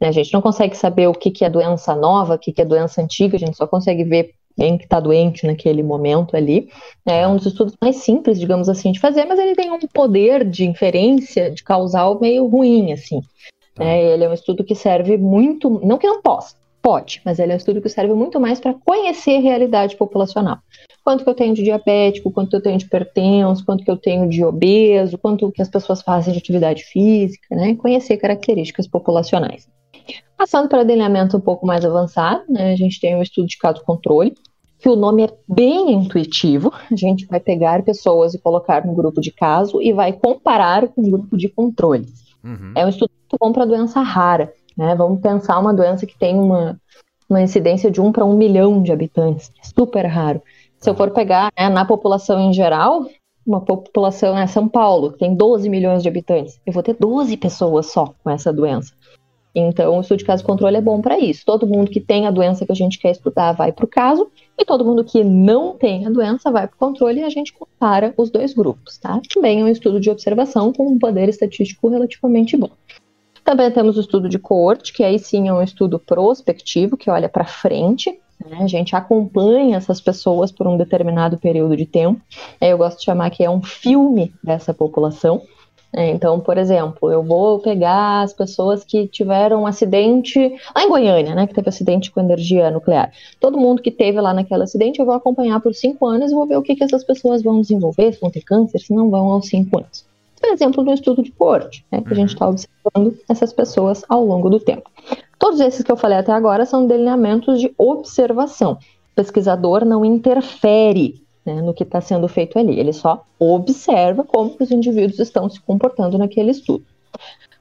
né, a gente não consegue saber o que, que é doença nova, o que, que é doença antiga, a gente só consegue ver quem que está doente naquele momento ali. É um dos estudos mais simples, digamos assim, de fazer, mas ele tem um poder de inferência, de causal meio ruim, assim. Tá. É, ele é um estudo que serve muito, não que não possa, pode, mas ele é um estudo que serve muito mais para conhecer a realidade populacional. Quanto que eu tenho de diabético, quanto que eu tenho de hipertenso, quanto que eu tenho de obeso, quanto que as pessoas fazem de atividade física, né? Conhecer características populacionais. Passando para delineamento um pouco mais avançado, né, a gente tem um estudo de caso controle, que o nome é bem intuitivo. A gente vai pegar pessoas e colocar no grupo de caso e vai comparar com o grupo de controle. Uhum. É um estudo muito bom para doença rara. Né? Vamos pensar uma doença que tem uma, uma incidência de 1 para 1 milhão de habitantes. É super raro. Se eu for pegar né, na população em geral, uma população, é São Paulo, que tem 12 milhões de habitantes, eu vou ter 12 pessoas só com essa doença. Então, o estudo de caso controle é bom para isso. Todo mundo que tem a doença que a gente quer estudar vai para o caso, e todo mundo que não tem a doença vai para o controle e a gente compara os dois grupos, tá? Também é um estudo de observação com um poder estatístico relativamente bom. Também temos o estudo de coorte, que aí sim é um estudo prospectivo, que olha para frente, né? A gente acompanha essas pessoas por um determinado período de tempo. Eu gosto de chamar que é um filme dessa população. É, então, por exemplo, eu vou pegar as pessoas que tiveram um acidente lá em Goiânia, né, que teve acidente com energia nuclear. Todo mundo que teve lá naquele acidente, eu vou acompanhar por cinco anos e vou ver o que, que essas pessoas vão desenvolver, se vão ter câncer, se não vão aos cinco anos. Por exemplo, no estudo de corte, né, que a gente está observando essas pessoas ao longo do tempo. Todos esses que eu falei até agora são delineamentos de observação. O pesquisador não interfere né, no que está sendo feito ali. Ele só observa como os indivíduos estão se comportando naquele estudo.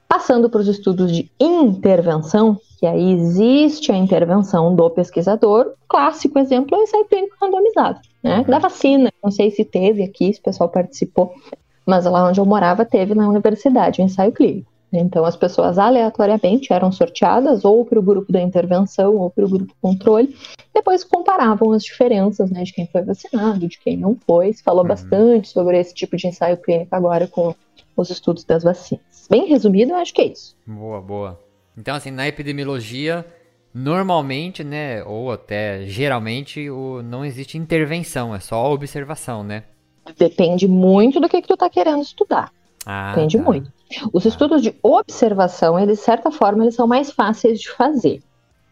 Passando para os estudos de intervenção, que aí existe a intervenção do pesquisador, clássico exemplo é o ensaio clínico randomizado, né, da vacina. Não sei se teve aqui, se o pessoal participou, mas lá onde eu morava teve na universidade o ensaio clínico. Então, as pessoas aleatoriamente eram sorteadas ou para o grupo da intervenção ou para o grupo controle, depois comparavam as diferenças né, de quem foi vacinado, de quem não foi. Se falou uhum. bastante sobre esse tipo de ensaio clínico agora com os estudos das vacinas. Bem resumido, eu acho que é isso. Boa, boa. Então, assim, na epidemiologia, normalmente, né, ou até geralmente, o, não existe intervenção, é só observação, né? Depende muito do que, que tu está querendo estudar. Ah, Depende tá. muito. Os estudos de observação, eles, de certa forma, eles são mais fáceis de fazer.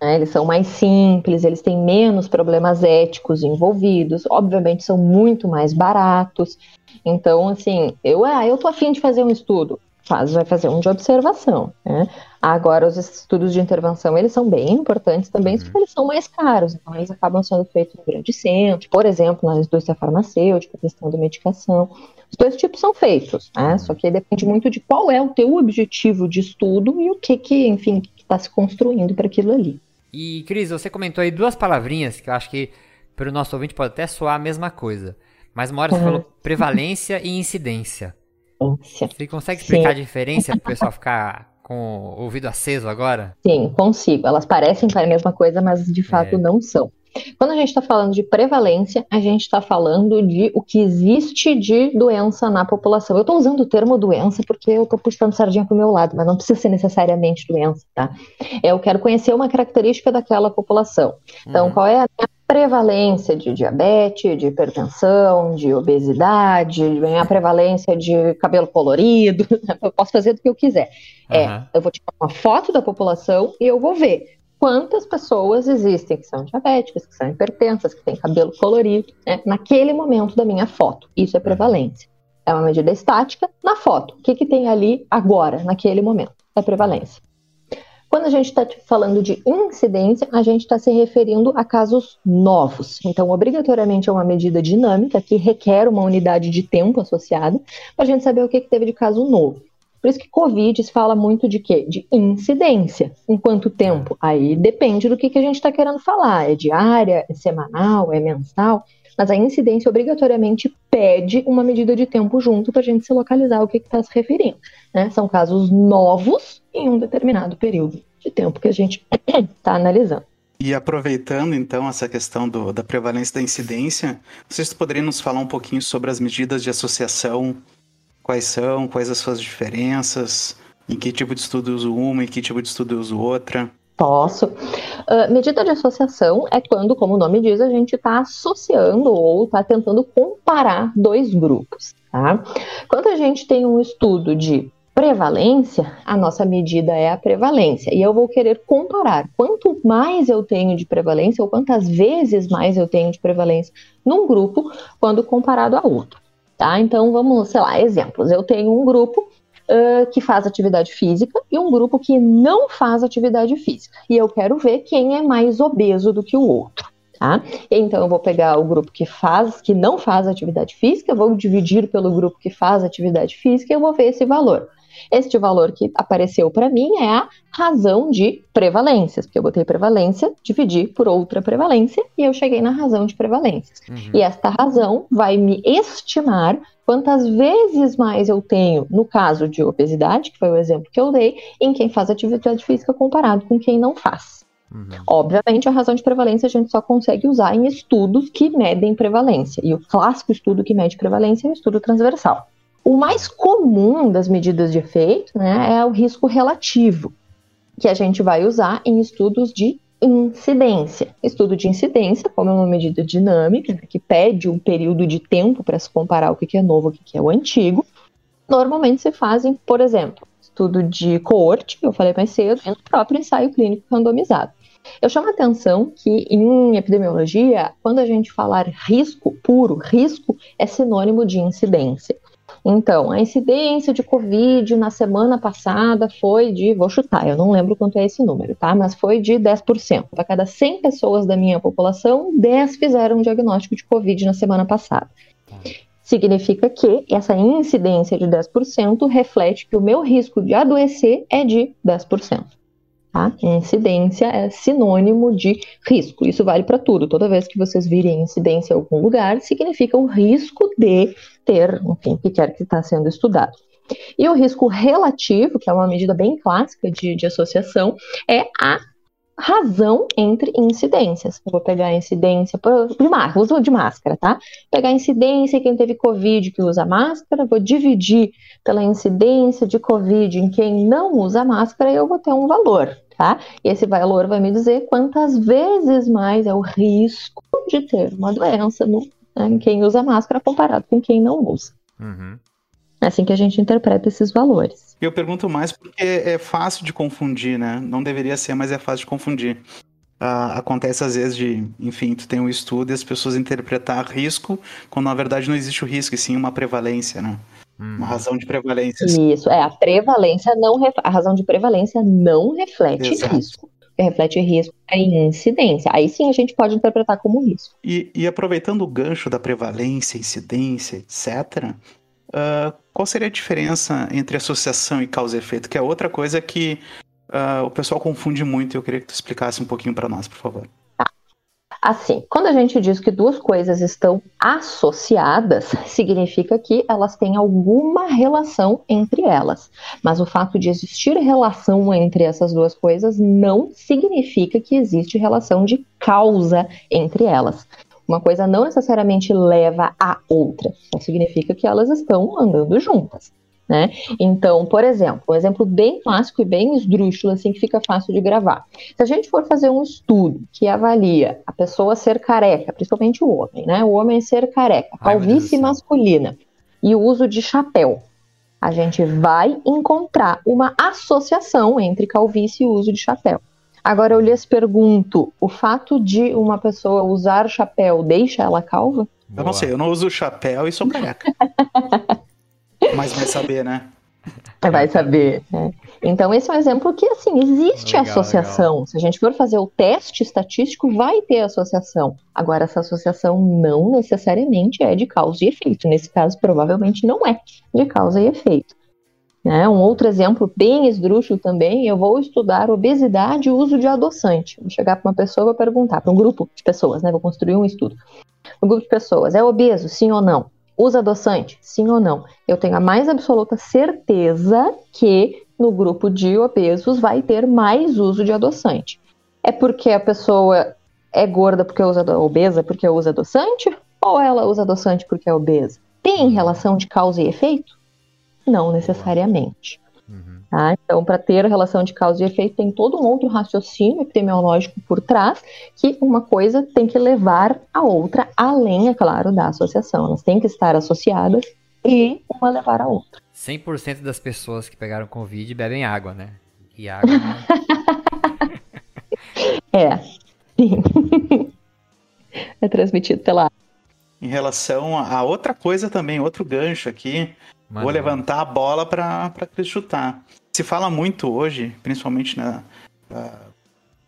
Né? Eles são mais simples, eles têm menos problemas éticos envolvidos, obviamente são muito mais baratos. Então, assim, eu, ah, eu tô afim de fazer um estudo. Faz, vai fazer um de observação. Né? Agora, os estudos de intervenção, eles são bem importantes também, uhum. porque eles são mais caros, então eles acabam sendo feitos em grande centro, por exemplo, na indústria farmacêutica, questão da medicação. Os dois tipos são feitos, né? Uhum. Só que depende muito de qual é o teu objetivo de estudo e o que que, enfim, está se construindo para aquilo ali. E, Cris, você comentou aí duas palavrinhas que eu acho que para o nosso ouvinte pode até soar a mesma coisa. Mas uma hora você uhum. falou prevalência e incidência. Você consegue explicar Sim. a diferença para o pessoal ficar com o ouvido aceso agora? Sim, consigo. Elas parecem a mesma coisa, mas de fato é. não são. Quando a gente está falando de prevalência, a gente está falando de o que existe de doença na população. Eu estou usando o termo doença porque eu estou puxando sardinha para o meu lado, mas não precisa ser necessariamente doença, tá? Eu quero conhecer uma característica daquela população. Então, uhum. qual é a prevalência de diabetes, de hipertensão, de obesidade, a prevalência de cabelo colorido, [LAUGHS] eu posso fazer do que eu quiser. Uhum. É, eu vou tirar uma foto da população e eu vou ver quantas pessoas existem que são diabéticas, que são hipertensas, que têm cabelo colorido, né, naquele momento da minha foto. Isso é prevalência. É uma medida estática na foto. O que, que tem ali agora, naquele momento? É prevalência. Quando a gente está falando de incidência, a gente está se referindo a casos novos. Então, obrigatoriamente é uma medida dinâmica que requer uma unidade de tempo associada para a gente saber o que, que teve de caso novo. Por isso que Covid se fala muito de quê? De incidência. Em quanto tempo? Aí depende do que, que a gente está querendo falar. É diária, é semanal, é mensal. Mas a incidência obrigatoriamente pede uma medida de tempo junto para a gente se localizar o que está se referindo. Né? São casos novos em um determinado período de tempo que a gente está [CLEARS THROAT] analisando. E aproveitando então essa questão do, da prevalência da incidência, vocês poderiam nos falar um pouquinho sobre as medidas de associação Quais são, quais as suas diferenças, em que tipo de estudo eu uso uma, em que tipo de estudo eu uso outra? Posso. Uh, medida de associação é quando, como o nome diz, a gente está associando ou está tentando comparar dois grupos. Tá? Quando a gente tem um estudo de prevalência, a nossa medida é a prevalência. E eu vou querer comparar quanto mais eu tenho de prevalência, ou quantas vezes mais eu tenho de prevalência num grupo, quando comparado a outro. Tá? Então, vamos, sei lá, exemplos. Eu tenho um grupo uh, que faz atividade física e um grupo que não faz atividade física. E eu quero ver quem é mais obeso do que o outro. Tá? Então eu vou pegar o grupo que faz, que não faz atividade física, vou dividir pelo grupo que faz atividade física e eu vou ver esse valor. Este valor que apareceu para mim é a razão de prevalências, porque eu botei prevalência, dividi por outra prevalência e eu cheguei na razão de prevalências. Uhum. E esta razão vai me estimar quantas vezes mais eu tenho no caso de obesidade, que foi o exemplo que eu dei, em quem faz atividade física comparado com quem não faz. Uhum. Obviamente, a razão de prevalência a gente só consegue usar em estudos que medem prevalência. E o clássico estudo que mede prevalência é o estudo transversal. O mais comum das medidas de efeito né, é o risco relativo, que a gente vai usar em estudos de incidência. Estudo de incidência, como é uma medida dinâmica, né, que pede um período de tempo para se comparar o que é novo e o que é o antigo, normalmente se fazem, por exemplo, estudo de coorte, que eu falei mais cedo, no próprio ensaio clínico randomizado. Eu chamo a atenção que em epidemiologia, quando a gente falar risco puro, risco é sinônimo de incidência. Então, a incidência de Covid na semana passada foi de, vou chutar, eu não lembro quanto é esse número, tá? Mas foi de 10%. A cada 100 pessoas da minha população, 10 fizeram um diagnóstico de Covid na semana passada. Significa que essa incidência de 10% reflete que o meu risco de adoecer é de 10%. Tá? Incidência é sinônimo de risco. Isso vale para tudo. Toda vez que vocês virem incidência em algum lugar, significa um risco de ter, o que quer que está sendo estudado. E o risco relativo, que é uma medida bem clássica de, de associação, é a razão entre incidências. Eu vou pegar a incidência de máscara, uso de máscara, tá? Pegar a incidência quem teve Covid que usa máscara, vou dividir pela incidência de Covid em quem não usa máscara e eu vou ter um valor, tá? E esse valor vai me dizer quantas vezes mais é o risco de ter uma doença no, né, em quem usa máscara comparado com quem não usa. Uhum. É assim que a gente interpreta esses valores. Eu pergunto mais porque é fácil de confundir, né? Não deveria ser, mas é fácil de confundir. Uh, acontece às vezes de, enfim, tu tem um estudo e as pessoas interpretar risco quando na verdade não existe o risco, e sim uma prevalência, né? Hum. Uma razão de prevalência. Isso, é, a prevalência não, a razão de prevalência não reflete Exato. risco. Reflete risco em incidência. Aí sim a gente pode interpretar como risco. E, e aproveitando o gancho da prevalência, incidência, etc., Uh, qual seria a diferença entre associação e causa e efeito? Que é outra coisa que uh, o pessoal confunde muito e eu queria que tu explicasse um pouquinho para nós, por favor. Tá. Assim, quando a gente diz que duas coisas estão associadas, significa que elas têm alguma relação entre elas. Mas o fato de existir relação entre essas duas coisas não significa que existe relação de causa entre elas. Uma coisa não necessariamente leva a outra, só significa que elas estão andando juntas. Né? Então, por exemplo, um exemplo bem clássico e bem esdrúxulo, assim, que fica fácil de gravar. Se a gente for fazer um estudo que avalia a pessoa ser careca, principalmente o homem, né? O homem ser careca, calvície masculina e o uso de chapéu, a gente vai encontrar uma associação entre calvície e uso de chapéu. Agora eu lhes pergunto: o fato de uma pessoa usar chapéu deixa ela calva? Eu não sei, eu não uso chapéu e sou careca. [LAUGHS] Mas vai saber, né? Vai saber. Né? Então, esse é um exemplo que, assim, existe legal, associação. Legal. Se a gente for fazer o teste estatístico, vai ter associação. Agora, essa associação não necessariamente é de causa e efeito. Nesse caso, provavelmente não é de causa e efeito. Né? Um outro exemplo bem esdrúxulo também, eu vou estudar obesidade e uso de adoçante. Vou chegar para uma pessoa e vou perguntar, para um grupo de pessoas, né? vou construir um estudo. Um grupo de pessoas, é obeso, sim ou não? Usa adoçante, sim ou não? Eu tenho a mais absoluta certeza que no grupo de obesos vai ter mais uso de adoçante. É porque a pessoa é gorda porque usa obesa porque usa adoçante? Ou ela usa adoçante porque é obesa? Tem relação de causa e efeito? Não necessariamente. Uhum. Tá? Então, para ter a relação de causa e efeito, tem todo um outro raciocínio epidemiológico por trás, que uma coisa tem que levar a outra, além, é claro, da associação. Elas têm que estar associadas e uma levar a outra. 100% das pessoas que pegaram Covid bebem água, né? E água. [LAUGHS] é, sim. [LAUGHS] é transmitido pela água. Em relação a outra coisa também, outro gancho aqui, Vou levantar a bola para Cris chutar. Se fala muito hoje, principalmente na.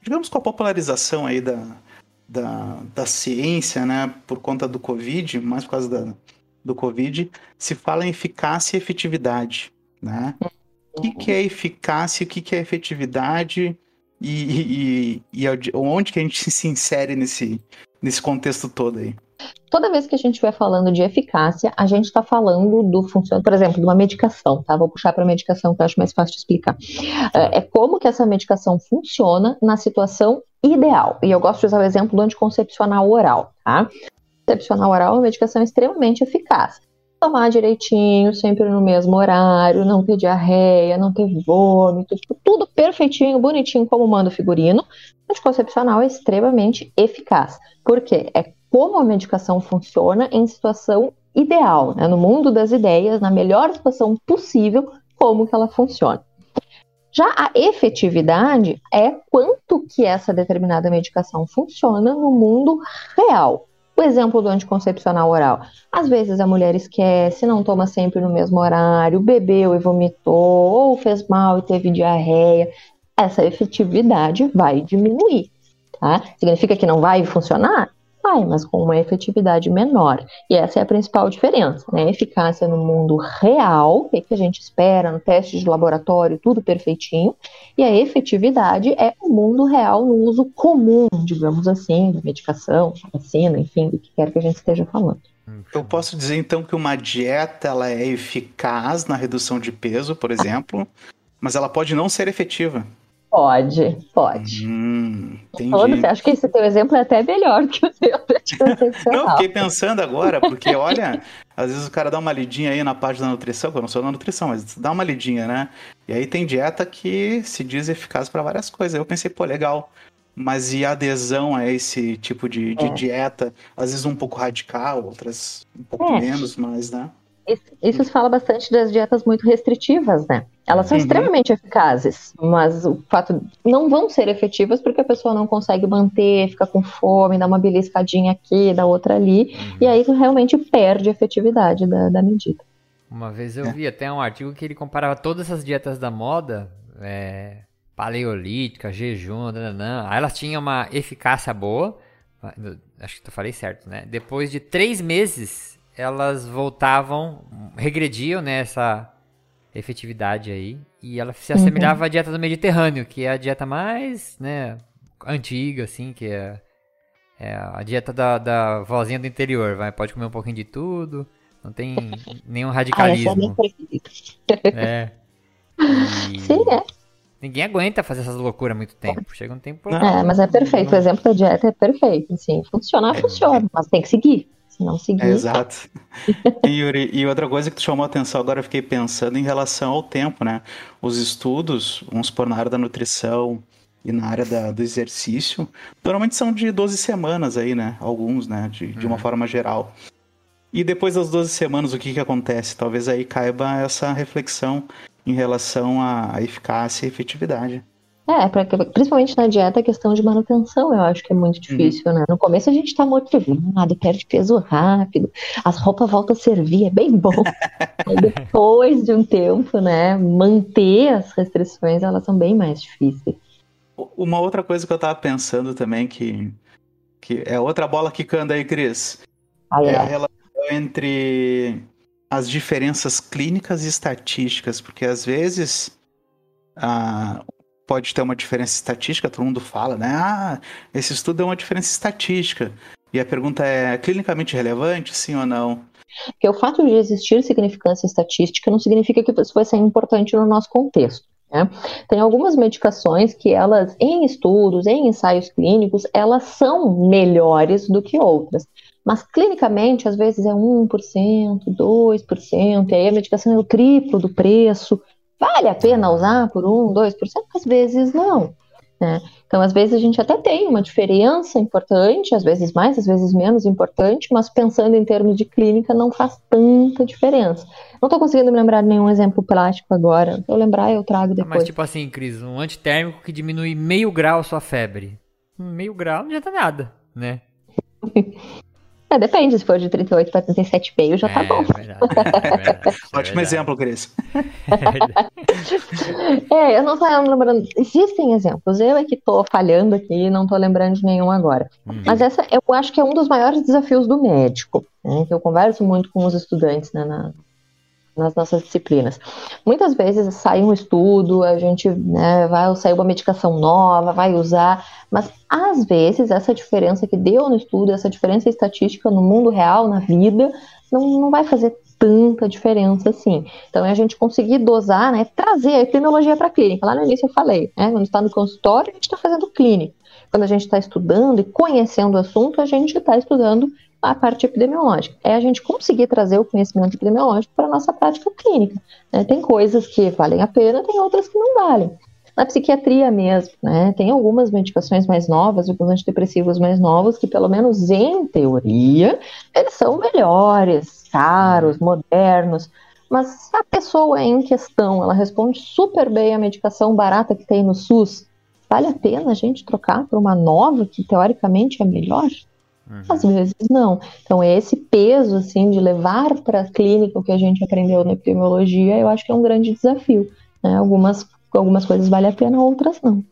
digamos com a popularização aí da, da, da ciência, né? Por conta do Covid, mais por causa da, do Covid, se fala em eficácia e efetividade, né? O que, que é eficácia, o que, que é efetividade e, e, e, e onde que a gente [LAUGHS] se insere nesse, nesse contexto todo aí? Toda vez que a gente estiver falando de eficácia, a gente está falando do funcionamento, por exemplo, de uma medicação, tá? Vou puxar para a medicação que eu acho mais fácil de explicar. É, é como que essa medicação funciona na situação ideal. E eu gosto de usar o exemplo do anticoncepcional oral, tá? Anticoncepcional oral é uma medicação extremamente eficaz. Tomar direitinho, sempre no mesmo horário, não ter diarreia, não ter vômito, tudo perfeitinho, bonitinho, como manda o figurino. Anticoncepcional é extremamente eficaz. Por quê? É como a medicação funciona em situação ideal, né? no mundo das ideias, na melhor situação possível, como que ela funciona. Já a efetividade é quanto que essa determinada medicação funciona no mundo real. O exemplo do anticoncepcional oral. Às vezes a mulher esquece, não toma sempre no mesmo horário, bebeu e vomitou, ou fez mal e teve diarreia. Essa efetividade vai diminuir. Tá? Significa que não vai funcionar? Vai, mas com uma efetividade menor. E essa é a principal diferença, né? Eficácia no mundo real, o que a gente espera no teste de laboratório, tudo perfeitinho, e a efetividade é o mundo real no uso comum, digamos assim, da medicação, vacina, enfim, do que quer que a gente esteja falando. Hum, eu posso dizer então que uma dieta ela é eficaz na redução de peso, por exemplo, mas ela pode não ser efetiva. Pode, pode. Hum, acho que esse teu exemplo é até melhor que o meu. [LAUGHS] não, fiquei pensando agora, porque olha, às vezes o cara dá uma lidinha aí na parte da nutrição, que eu não sou da nutrição, mas dá uma lidinha, né? E aí tem dieta que se diz eficaz para várias coisas. Eu pensei, pô, legal. Mas e a adesão a esse tipo de, de é. dieta? Às vezes um pouco radical, outras um pouco é. menos, mas, né? Isso, se fala bastante das dietas muito restritivas, né? Elas são uhum. extremamente eficazes, mas o fato não vão ser efetivas porque a pessoa não consegue manter, fica com fome, dá uma beliscadinha aqui, dá outra ali, uhum. e aí realmente perde a efetividade da, da medida. Uma vez eu é. vi até um artigo que ele comparava todas essas dietas da moda, é, paleolítica, jejum, nananã, aí elas tinham uma eficácia boa, acho que eu falei certo, né? Depois de três meses, elas voltavam, regrediam nessa né, efetividade aí. E ela se assemelhava uhum. à dieta do Mediterrâneo, que é a dieta mais, né, antiga, assim, que é, é a dieta da, da vozinha do interior, vai, pode comer um pouquinho de tudo, não tem [LAUGHS] nenhum radicalismo. Ah, é. [LAUGHS] E... Sim, é. Ninguém aguenta fazer essas loucuras muito tempo. Chega um tempo. É, mas é perfeito. Não... O exemplo da dieta é perfeito. Sim, funcionar, é. funciona, mas tem que seguir. Se não seguir. É, exato. e, Yuri, e outra coisa que tu chamou a atenção agora, eu fiquei pensando em relação ao tempo, né? Os estudos, vamos supor, na área da nutrição e na área da, do exercício, normalmente são de 12 semanas aí, né? Alguns, né? De, de uma uhum. forma geral. E depois das 12 semanas, o que, que acontece? Talvez aí caiba essa reflexão em relação à eficácia e efetividade. É, pra, principalmente na dieta, a questão de manutenção eu acho que é muito uhum. difícil, uhum. né? No começo a gente tá motivado, perde peso rápido, as roupas voltam a servir, é bem bom. [LAUGHS] depois de um tempo, né, manter as restrições, elas são bem mais difíceis. Uma outra coisa que eu tava pensando também, que, que é outra bola quicando aí, Cris, ah, é. é a relação entre as diferenças clínicas e estatísticas, porque às vezes... Ah, pode ter uma diferença estatística, todo mundo fala, né? Ah, esse estudo é uma diferença estatística. E a pergunta é clinicamente relevante, sim ou não? Porque o fato de existir significância estatística não significa que isso vai ser importante no nosso contexto. Né? Tem algumas medicações que elas, em estudos, em ensaios clínicos, elas são melhores do que outras. Mas clinicamente, às vezes é 1%, 2%, e aí a medicação é o triplo do preço. Vale a pena usar por 1, 2%? Às vezes não. Né? Então, às vezes a gente até tem uma diferença importante, às vezes mais, às vezes menos importante, mas pensando em termos de clínica não faz tanta diferença. Não estou conseguindo me lembrar de nenhum exemplo prático agora. Se eu lembrar, eu trago depois. Mas tipo assim, Cris, um antitérmico que diminui meio grau a sua febre. Meio grau não adianta nada, né? [LAUGHS] É, depende, se for de 38 para 37,5 já tá é, bom. Verdade, é verdade, Ótimo é exemplo, Cris. [LAUGHS] é, eu não tô lembrando. Existem exemplos. Eu é que tô falhando aqui não tô lembrando de nenhum agora. Uhum. Mas essa eu acho que é um dos maiores desafios do médico. Né, que eu converso muito com os estudantes né, na, nas nossas disciplinas. Muitas vezes sai um estudo, a gente né, vai sair uma medicação nova, vai usar, mas às vezes essa diferença que deu no estudo, essa diferença estatística no mundo real, na vida, não, não vai fazer tanta diferença assim. Então, é a gente conseguir dosar, né, trazer a epidemiologia para a clínica. Lá no início eu falei, né, quando está no consultório, a gente está fazendo clínica. Quando a gente está estudando e conhecendo o assunto, a gente está estudando a parte epidemiológica. É a gente conseguir trazer o conhecimento epidemiológico para a nossa prática clínica. Né? Tem coisas que valem a pena, tem outras que não valem. Na psiquiatria mesmo, né? Tem algumas medicações mais novas, alguns antidepressivos mais novos, que pelo menos em teoria, eles são melhores, caros, modernos. Mas a pessoa em questão, ela responde super bem à medicação barata que tem no SUS, vale a pena a gente trocar por uma nova que teoricamente é melhor? Uhum. Às vezes não. Então, esse peso, assim, de levar para a clínica o que a gente aprendeu na epidemiologia, eu acho que é um grande desafio. Né? Algumas, algumas coisas valem a pena, outras não.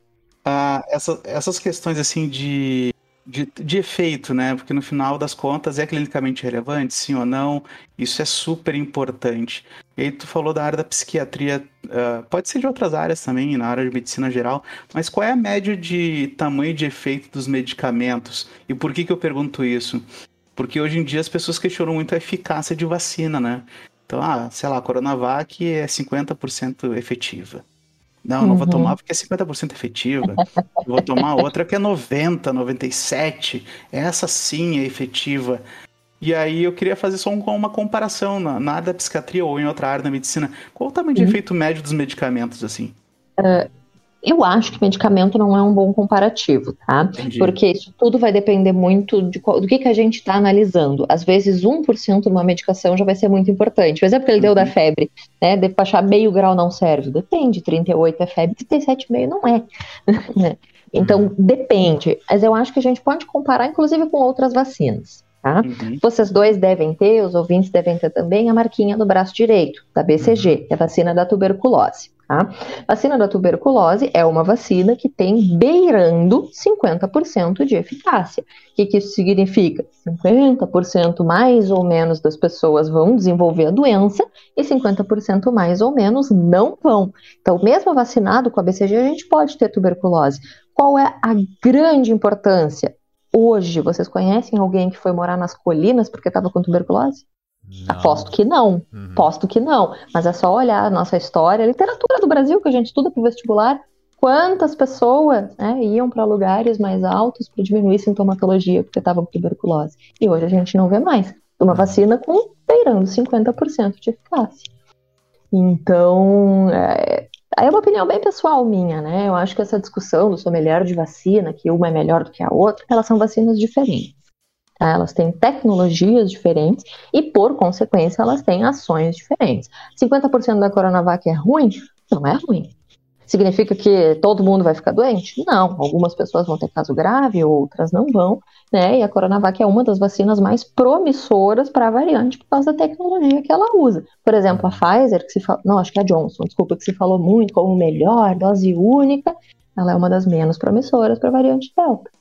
Ah, essa, essas questões, assim, de de, de efeito, né? Porque no final das contas é clinicamente relevante, sim ou não? Isso é super importante. E aí tu falou da área da psiquiatria, uh, pode ser de outras áreas também, na área de medicina geral, mas qual é a média de tamanho de efeito dos medicamentos? E por que que eu pergunto isso? Porque hoje em dia as pessoas questionam muito a eficácia de vacina, né? Então, ah, sei lá, a Coronavac é 50% efetiva. Não, não vou Uhum. tomar porque é 50% efetiva. Vou tomar outra que é 90, 97. Essa sim é efetiva. E aí eu queria fazer só um- uma comparação na, na área da psiquiatria ou em outra área da medicina. Qual o tamanho de Uhum. efeito médio dos medicamentos, assim? Eu acho que medicamento não é um bom comparativo, tá? Entendi. Porque isso tudo vai depender muito de qual- do que, que a gente está analisando. Às vezes, 1% de uma medicação já vai ser muito importante. O exemplo ele deu da Uhum. febre, né? De baixar meio grau não serve. Depende, 38 é febre, 37,5 não é. [LAUGHS] né? Então, depende. Mas eu acho que a gente pode comparar, inclusive, com outras vacinas, tá? Uhum. Vocês dois devem ter, os ouvintes devem ter também a marquinha no braço direito, da BCG, que é a vacina da tuberculose. Tá? Vacina da tuberculose é uma vacina que tem beirando 50% de eficácia. O que, que isso significa? 50% mais ou menos das pessoas vão desenvolver a doença e 50% mais ou menos não vão. Então, mesmo vacinado com a BCG, a gente pode ter tuberculose. Qual é a grande importância? Hoje, vocês conhecem alguém que foi morar nas colinas porque estava com tuberculose? Não. Aposto que não. Uhum. Aposto que não. Mas é só olhar a nossa história, a literatura do Brasil que a gente estuda para o vestibular. Quantas pessoas né, iam para lugares mais altos para diminuir sintomatologia porque estavam com tuberculose? E hoje a gente não vê mais. Uma vacina com beirando 50% de eficácia. Então, é, aí é uma opinião bem pessoal minha, né? Eu acho que essa discussão do sommelier de vacina, que uma é melhor do que a outra, elas são vacinas diferentes. tá? Elas têm tecnologias diferentes e, por consequência, elas têm ações diferentes. 50% da Coronavac é ruim? Não é ruim. Significa que todo mundo vai ficar doente? Não. Algumas pessoas vão ter caso grave, outras não vão. Né? E a Coronavac é uma das vacinas mais promissoras para a variante por causa da tecnologia que ela usa. Por exemplo, a Pfizer, que se fala, não, acho que é a Johnson, desculpa, que se falou muito como melhor, dose única, ela é uma das menos promissoras para a variante Delta.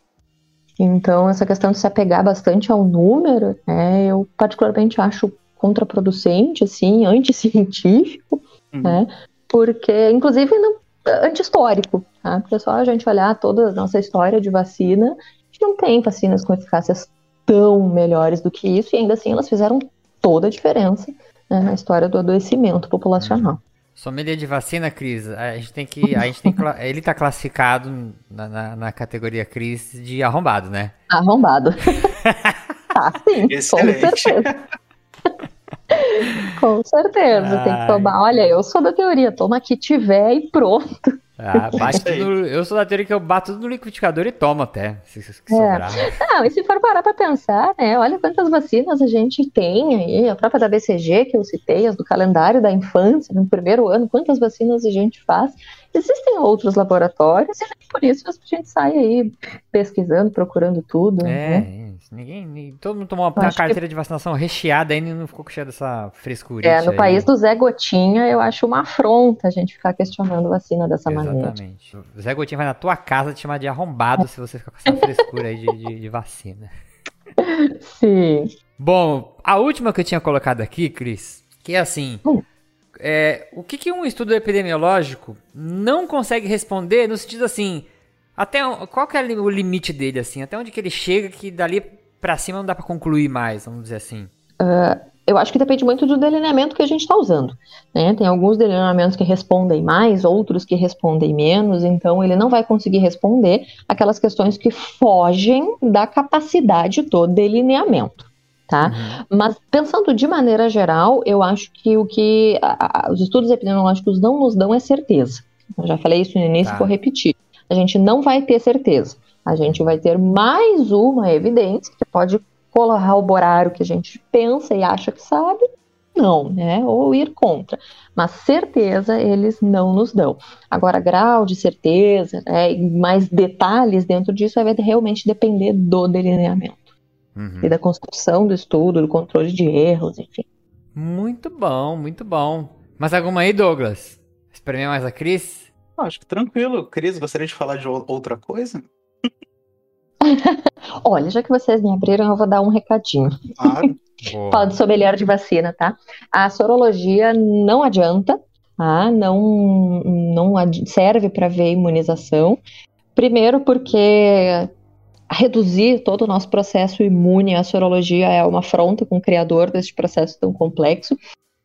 Então, essa questão de se apegar bastante ao número, né, eu particularmente acho contraproducente, assim, [LAUGHS] anticientífico, Uhum. né, porque, inclusive, não, anti-histórico, tá? porque é só a gente olhar toda a nossa história de vacina, a gente não tem vacinas com eficácias tão melhores do que isso, e ainda assim elas fizeram toda a diferença né, na história do adoecimento populacional. Sommelier de vacina, Cris, a gente tem que. A gente tem ele tá classificado na, na, na categoria Cris de arrombado, né? Arrombado. ah, [LAUGHS] sim, com Excelente. certeza. [LAUGHS] com certeza, tem que Ai. tomar. Olha, eu sou da teoria, toma que tiver e pronto. Ah, bate aí. tudo, eu sou da teoria que eu bato tudo no liquidificador e tomo até. Se, se É. sobrar. Não, e se for parar pra pensar, né? Olha quantas vacinas a gente tem aí, a própria da BCG que eu citei, as do calendário da infância, no primeiro ano, quantas vacinas a gente faz. Existem outros laboratórios e nem por isso a gente sai aí pesquisando, procurando tudo. É, né? Isso. ninguém, ninguém- Todo mundo tomou uma, uma acho que- carteira de vacinação recheada ainda e não ficou cheia dessa frescura. É, no país do Zé Gotinha, eu acho uma afronta a gente ficar questionando vacina dessa maneira. Exatamente. O Zé Gotinho vai na tua casa te chamar de arrombado se você ficar com essa frescura aí de, de- de vacina. [LAUGHS] Sim. Bom, a última que eu tinha colocado aqui, Cris, que é assim. Hum. é, o que, que um estudo epidemiológico não consegue responder no sentido assim. Até qual que é o limite dele, assim? Até onde que ele chega que dali pra cima não dá pra concluir mais, vamos dizer assim. Eu acho que depende muito do delineamento que a gente está usando. né? Tem alguns delineamentos que respondem mais, outros que respondem menos, então ele não vai conseguir responder aquelas questões que fogem da capacidade do delineamento. Tá? Mas pensando de maneira geral, eu acho que o que a- a- os estudos epidemiológicos não nos dão é certeza. Eu já falei isso no início Tá. e vou repetir. A gente não vai ter certeza. A gente vai ter mais uma evidência que pode corroborar o que a gente pensa e acha que sabe, não, né? Ou ir contra. Mas certeza eles não nos dão. Agora, grau de certeza, né, e mais detalhes dentro disso vai realmente depender do delineamento Uhum. e da construção do estudo, do controle de erros, enfim. Muito bom, muito bom. Mais alguma aí, Douglas? Espremer mais a Cris? Acho que tranquilo. Cris, gostaria de falar de ou- outra coisa? [LAUGHS] Olha, já que vocês me abriram, eu vou dar um recadinho. Claro. [LAUGHS] Boa. Fala de vacina, tá? A sorologia não adianta, tá? Não, não serve para ver imunização. Primeiro porque reduzir todo o nosso processo imune. A sorologia é uma afronta com o criador deste processo tão complexo.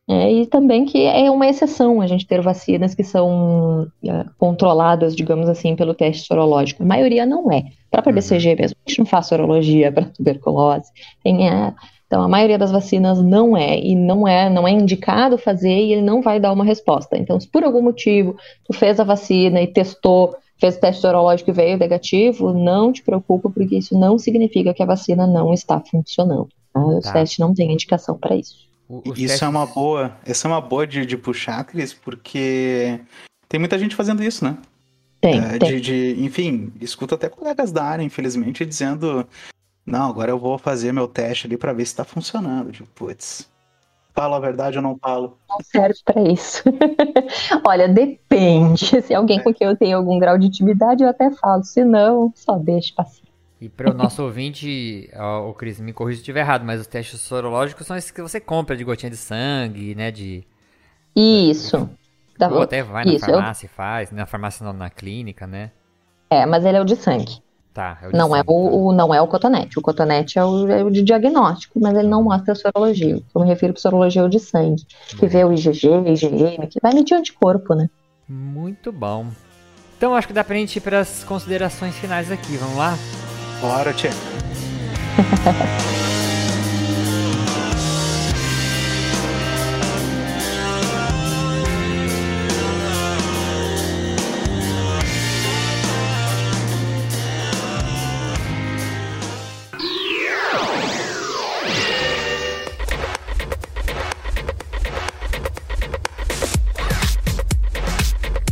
É, e também que é uma exceção a gente ter vacinas que são é, controladas, digamos assim, pelo teste sorológico. A maioria não é. Para própria BCG mesmo, a gente não faz sorologia [LAUGHS] para tuberculose. Tem, é, então, a maioria das vacinas não é, e não é, não é indicado fazer, e ele não vai dar uma resposta. Então, se por algum motivo tu fez a vacina e testou, fez o teste sorológico e veio negativo, não te preocupa, porque isso não significa que a vacina não está funcionando. Tá? O tá. teste não tem indicação para isso. Isso testes... é uma boa, essa é uma boa de, de puxar, Cris, porque tem muita gente fazendo isso, né? Tem, é, tem. De, de, enfim, escuto até colegas da área, infelizmente, dizendo não, agora eu vou fazer meu teste ali para ver se tá funcionando. Tipo, putz, falo a verdade ou não falo? Não serve para isso. [LAUGHS] Olha, depende. Se alguém é. com quem eu tenho algum grau de intimidade, eu até falo. Se não, só deixa passar. E para o nosso ouvinte, o Cris, me corrija se estiver errado, mas os testes sorológicos são esses que você compra de gotinha de sangue, né? De. Isso. Ou até vai na Isso, farmácia e eu... faz, na farmácia não, na clínica, né? É, mas ele é o de sangue. Tá, é não, é o, o, não é o cotonete. O cotonete é o, é o, de diagnóstico, mas ele não mostra a sorologia. Eu me refiro para sorologia é o de sangue, que vê o IgG, IgM, que vai medir anticorpo, né? Muito bom. Então acho que dá pra gente ir para as considerações finais aqui. Vamos lá? Bora, tia.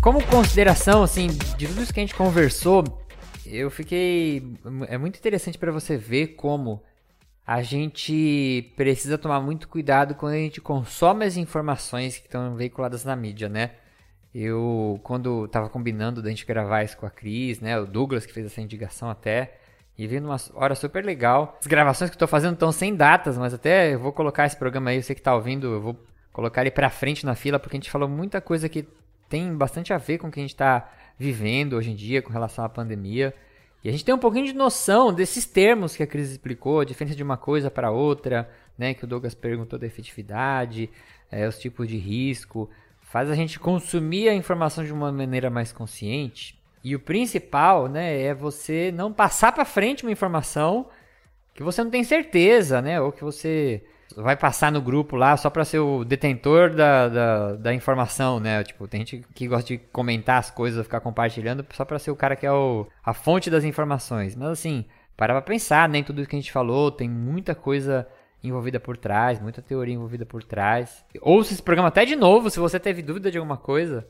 como consideração, assim, de tudo isso que a gente conversou, eu fiquei. É muito interessante para você ver como a gente precisa tomar muito cuidado quando a gente consome as informações que estão veiculadas na mídia, né? Eu, quando tava combinando da gente gravar isso com a Cris, né? O Douglas que fez essa indicação até. E vi numa hora super legal. As gravações que tô fazendo estão sem datas, mas até eu vou colocar esse programa aí, você que tá ouvindo, eu vou colocar ele pra frente na fila, porque a gente falou muita coisa que tem bastante a ver com o que a gente está vivendo hoje em dia com relação à pandemia. E a gente tem um pouquinho de noção desses termos que a crise explicou, a diferença de uma coisa para outra, né? Que o Douglas perguntou da efetividade, é, os tipos de risco. Faz a gente consumir a informação de uma maneira mais consciente. E o principal, né, é você não passar para frente uma informação que você não tem certeza, né? Ou que você vai passar no grupo lá só para ser o detentor da, da, da, informação, né? Tipo, tem gente que gosta de comentar as coisas, ficar compartilhando só para ser o cara que é o, a fonte das informações. Mas assim, para pra pensar, nem tudo que a gente falou, tem muita coisa envolvida por trás, muita teoria envolvida por trás. Ouça esse programa até de novo se você teve dúvida de alguma coisa,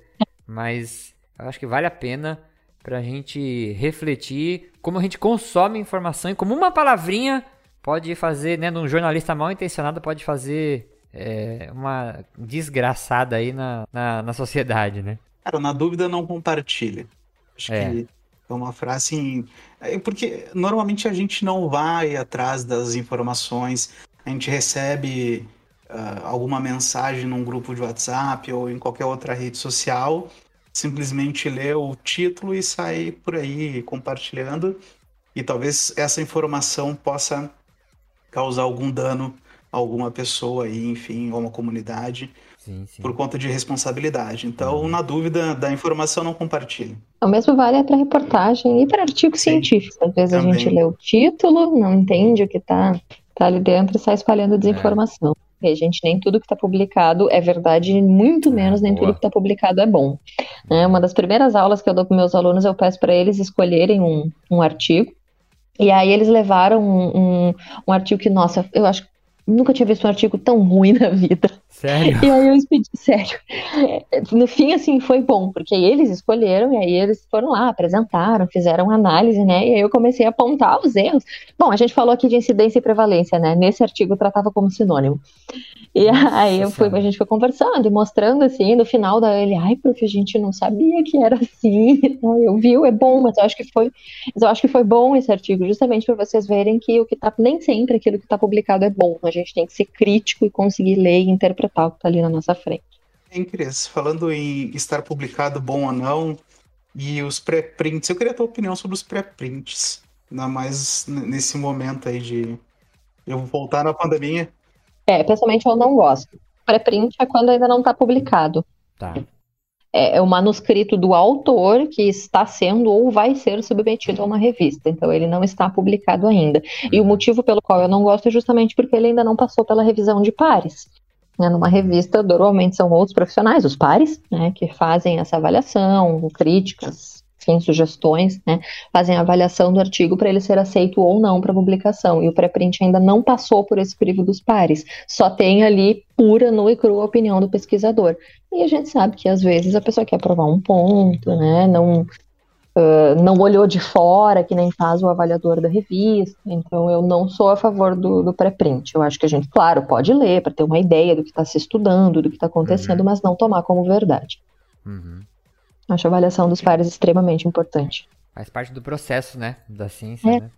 mas eu acho que vale a pena pra gente refletir como a gente consome informação e como uma palavrinha pode fazer, né, num jornalista mal intencionado, pode fazer é, uma desgraçada aí na, na, na, sociedade, né? Cara, na dúvida não compartilha. Acho é. que é uma frase assim, é, porque normalmente a gente não vai atrás das informações, a gente recebe uh, alguma mensagem num grupo de WhatsApp ou em qualquer outra rede social, simplesmente lê o título e sai por aí compartilhando, e talvez essa informação possa causar algum dano a alguma pessoa aí, enfim, ou uma comunidade. Sim, sim. por conta de responsabilidade. Então, uhum. na dúvida da informação, não compartilhe. O mesmo vale para reportagem e para artigo Sim, científico. Às vezes também. a gente lê o título, não entende o que está tá ali dentro e sai espalhando desinformação. É. E, gente, nem tudo que está publicado é verdade, muito ah, menos nem Boa. tudo que está publicado é bom. É, uma das primeiras aulas que eu dou para meus alunos, eu peço para eles escolherem um, um artigo e aí eles levaram um, um, um, artigo que, nossa, eu acho que nunca tinha visto um artigo tão ruim [LAUGHS] na vida. Sério? E aí eu pedi, [LAUGHS] sério. No fim, assim, foi bom, porque eles escolheram, e aí eles foram lá, apresentaram, fizeram análise, né? E aí eu comecei a apontar os erros. Bom, a gente falou aqui de incidência e prevalência, né? Nesse artigo tratava como sinônimo. E Nossa, aí eu fui, a gente foi conversando e mostrando assim, no final da ele, ai, porque a gente não sabia que era assim. [LAUGHS] Eu vi, é bom, mas eu acho que foi, eu acho que foi bom esse artigo, justamente para vocês verem que o que tá nem sempre aquilo que está publicado é bom. A gente tem que ser crítico e conseguir ler e interpretar o que está ali na nossa frente. Hein, Cris, falando em estar publicado bom ou não, e os pré-prints, eu queria a tua opinião sobre os pré-prints Ainda mais nesse momento aí de eu voltar na pandemia. É, pessoalmente eu não gosto. Pré-print é quando ainda não está publicado. Tá. É, é o manuscrito do autor que está sendo ou vai ser submetido a uma revista. Então ele não está publicado ainda. E o motivo pelo qual eu não gosto é justamente porque ele ainda não passou pela revisão de pares. Né, numa revista, normalmente são outros profissionais, os pares, né, que fazem essa avaliação, críticas, enfim, sugestões, né, fazem a avaliação do artigo para ele ser aceito ou não para publicação. E o pré-print ainda não passou por esse crivo dos pares, só tem ali pura, nua e crua opinião do pesquisador. E a gente sabe que às vezes a pessoa quer provar um ponto, né, não Uh, não olhou de fora, que nem faz o avaliador da revista. Então, eu não sou a favor do, do pré-print. Eu acho que a gente, claro, pode ler para ter uma ideia do que está se estudando, do que está acontecendo, uhum. mas não tomar como verdade. Uhum. Acho a avaliação dos pares extremamente importante. Faz parte do processo, né? Da ciência, é. né?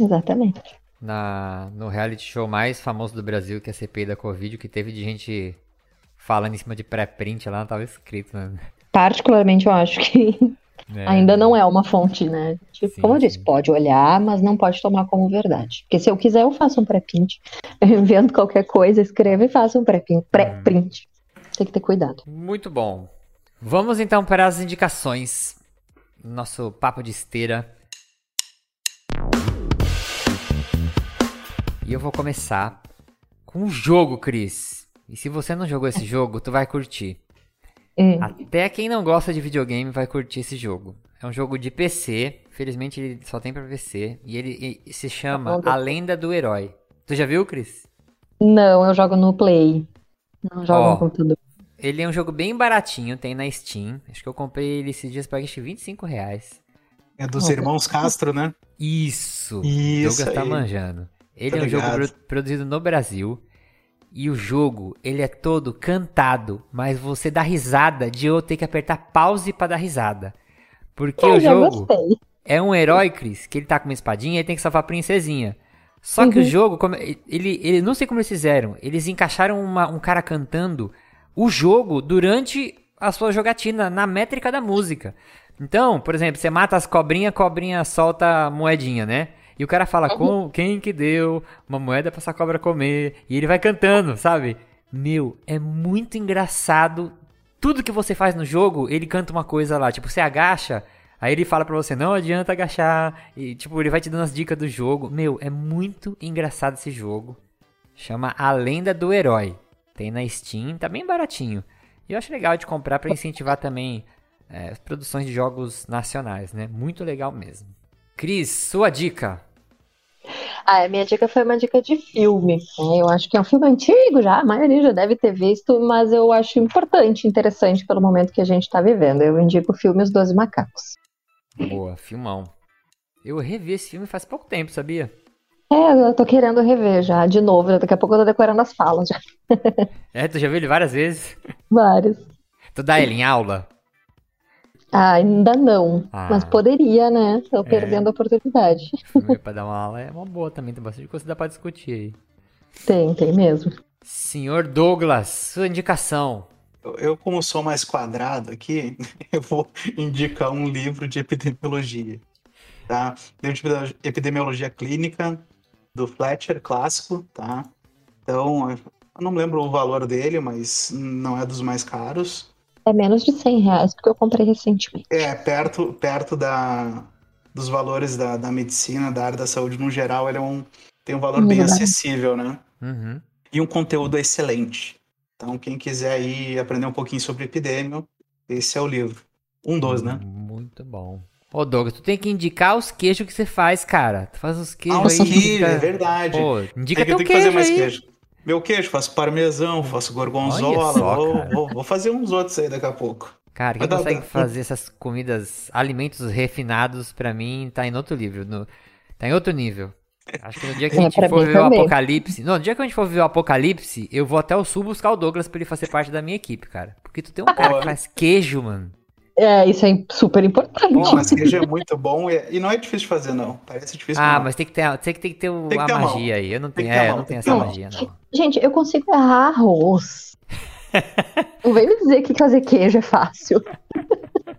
Exatamente. Na, no reality show mais famoso do Brasil, que é a CPI da Covid, que teve de gente falando em cima de pré-print lá, não estava escrito, né? Particularmente, eu acho que é. Ainda não é uma fonte, né? Tipo, sim, como eu disse, sim. pode olhar, mas não pode tomar como verdade. Porque se eu quiser, eu faço um pré-print. [LAUGHS] Eu invento qualquer coisa, escrevo e faço um pré-print. Pré Tem que ter cuidado. Muito bom. Vamos então para as indicações. Nosso papo de esteira. E eu vou começar com um jogo, Cris. E se você não jogou esse jogo, tu vai curtir. Hum. Até quem não gosta de videogame vai curtir esse jogo. É um jogo de PC, felizmente ele só tem pra PC, e ele, ele se chama A Lenda do Herói. Tu já viu, Cris? Não, eu jogo no Play. Não jogo Ó, no computador. Ele é um jogo bem baratinho, tem na Steam. Acho que eu comprei ele esses dias por 25 reais. É dos irmãos Castro, né? Isso! Isso Douglas tá aí. manjando. Ele Tô é um jogo ligado. pro- produzido no Brasil. E o jogo, ele é todo cantado, mas você dá risada de eu ter que apertar pause pra dar risada. Porque Eu o jogo é um herói, Cris, que ele tá com uma espadinha e tem que salvar a princesinha. Só que o Uhum. jogo, como- ele, ele não sei como eles fizeram, eles encaixaram uma- um cara cantando o jogo durante a sua jogatina, na métrica da música. Então, por exemplo, você mata as cobrinhas, a cobrinha solta a moedinha, né? E o cara fala, com quem que deu uma moeda pra essa cobra comer? E ele vai cantando, sabe? Meu, é muito engraçado. Tudo que você faz no jogo, ele canta uma coisa lá. Tipo, você agacha, aí ele fala pra você, não adianta agachar. E, tipo, ele vai te dando as dicas do jogo. Meu, é muito engraçado esse jogo. Chama A Lenda do Herói. Tem na Steam, tá bem baratinho. E eu acho legal de comprar pra incentivar também é, as produções de jogos nacionais, né? Muito legal mesmo. Cris, sua dica. Ah, a minha dica foi uma dica de filme. né? Eu acho que é um filme antigo já, a maioria já deve ter visto, mas eu acho importante, interessante pelo momento que a gente está vivendo. Eu indico o filme Os Doze Macacos. Boa, filmão. Eu revi esse filme faz pouco tempo, sabia? É, eu tô querendo rever já, de novo. Daqui a pouco eu tô decorando as falas já. [LAUGHS] É, tu já viu ele várias vezes? Vários. Tu dá ele em aula? Ah, ainda não. Ah. Mas poderia, né? Tô perdendo a oportunidade. Filme [LAUGHS] pra dar uma aula é uma boa também, tem bastante coisa que dá pra discutir aí. Tem, tem mesmo. Senhor Douglas, sua indicação. Eu, eu, como sou mais quadrado aqui, [LAUGHS] eu vou indicar um livro de epidemiologia. Tá? Livro de epidemiologia clínica, do Fletcher, clássico, tá? Então, eu não lembro o valor dele, mas não é dos mais caros. É menos de 100 reais, porque eu comprei recentemente. É, perto, perto da, dos valores da, da medicina, da área da saúde no geral, ele é um, tem um valor bem Verdade. acessível, né? Uhum. E um conteúdo excelente. Então, quem quiser aí aprender um pouquinho sobre epidemia, esse é o livro. Um dos, né? Muito bom. Ô, Douglas, tu tem que indicar os queijos que você faz, cara. Tu faz os queijos Ah, os aí. queijos, fica- é verdade. Pô, indica Tem teu que, tem que queijo fazer mais aí. queijo. Meu queijo, faço parmesão, faço gorgonzola. Só, vou, vou- vou fazer uns outros aí daqui a pouco. Cara, quem Mas consegue dá- fazer essas comidas, alimentos refinados, pra mim, tá em outro nível. no- tá em outro nível. Acho que no dia que a É, gente pra for mim ver o apocalipse. Não, no dia que a gente for ver o apocalipse, eu vou até o sul buscar o Douglas pra ele fazer parte da minha equipe, cara. Porque tu tem um cara que faz queijo, mano. É, isso é super importante. Bom, mas queijo é muito bom e, e não é difícil de fazer, não. Parece difícil. Ah, não. mas tem que ter, tem que, tem que ter o- Tem que a ter a mão. magia aí. Eu não tenho, é, eu mão, não tenho tem essa magia, não. Gente, eu consigo errar arroz. [LAUGHS] Não vem me dizer que fazer queijo é fácil. [LAUGHS]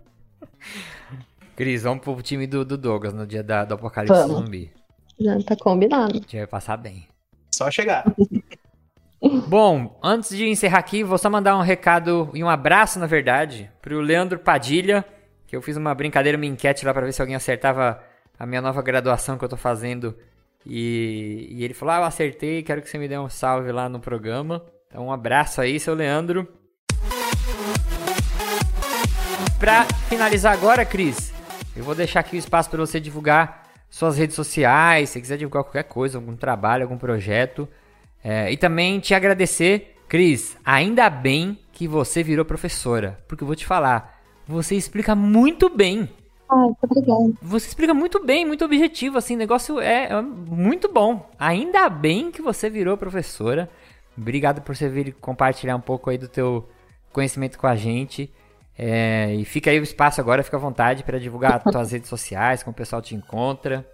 Cris, vamos pro time do, do Douglas no dia da, do apocalipse Vamos. zumbi. Já tá combinado. A gente vai passar bem. Só chegar. [LAUGHS] Bom, antes de encerrar aqui, vou só mandar um recado e um abraço, na verdade, pro Leandro Padilha, que eu fiz uma brincadeira, uma enquete lá pra ver se alguém acertava a minha nova graduação que eu tô fazendo. E, e ele falou: Ah, eu acertei, quero que você me dê um salve lá no programa. Então, um abraço aí, seu Leandro. Pra finalizar agora, Cris, eu vou deixar aqui o espaço para você divulgar suas redes sociais, se quiser divulgar qualquer coisa, algum trabalho, algum projeto. É, e também te agradecer, Cris, ainda bem que você virou professora, porque eu vou te falar, você explica muito bem. Muito obrigada. Você explica muito bem, muito objetivo, assim, o negócio é, é muito bom. Ainda bem que você virou professora. Obrigado por você vir compartilhar um pouco aí do teu conhecimento com a gente. É, e fica aí o espaço agora, fica à vontade para divulgar as [LAUGHS] tuas redes sociais, como o pessoal te encontra.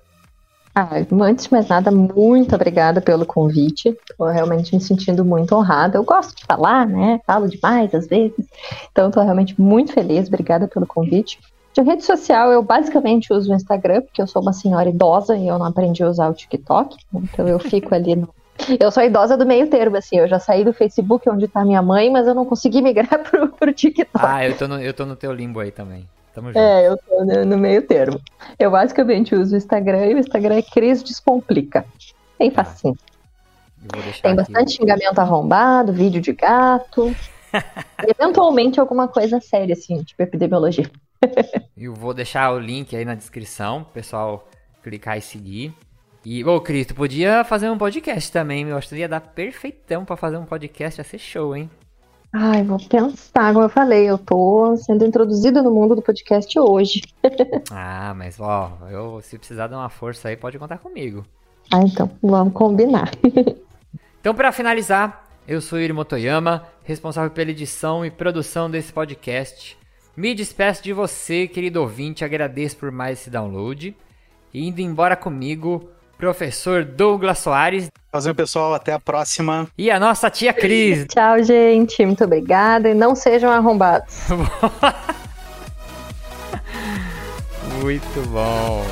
Ah, antes de mais nada, muito obrigada pelo convite. Estou realmente me sentindo muito honrada. Eu gosto de falar, né? Falo demais às vezes. Então, estou realmente muito feliz. Obrigada pelo convite. De rede social, eu basicamente uso o Instagram, porque eu sou uma senhora idosa e eu não aprendi a usar o TikTok. Então, eu fico ali no. [LAUGHS] Eu sou idosa do meio termo, assim. Eu já saí do Facebook, onde está minha mãe, mas eu não consegui migrar [LAUGHS] pro, pro TikTok. Ah, eu tô, no, eu tô no teu limbo aí também. Tamo junto. É, eu tô no, meio termo. Eu basicamente uso o Instagram e o Instagram é Cris Descomplica. Bem facinho. Vou deixar Tem aqui. bastante xingamento arrombado, vídeo de gato. [LAUGHS] eventualmente alguma coisa séria, assim, tipo epidemiologia. [LAUGHS] Eu vou deixar o link aí na descrição, pro pessoal clicar e seguir. E, ô, Cris, tu podia fazer um podcast também, eu acho que ia dar perfeitão pra fazer um podcast, ia ser show, hein? Ai, vou pensar, como eu falei, eu tô sendo introduzida no mundo do podcast hoje. [LAUGHS] Ah, mas ó, eu se precisar dar uma força aí, pode contar comigo. Ah, então, vamos combinar. [LAUGHS] Então, pra finalizar, eu sou Yuri Motoyama, responsável pela edição e produção desse podcast. Me despeço de você, querido ouvinte, agradeço por mais esse download. E indo embora comigo, professor Douglas Soares Fazer pessoal, até a próxima. e a nossa tia Cris. [LAUGHS] Tchau, gente. Muito obrigada. E não sejam arrombados. [LAUGHS] Muito bom.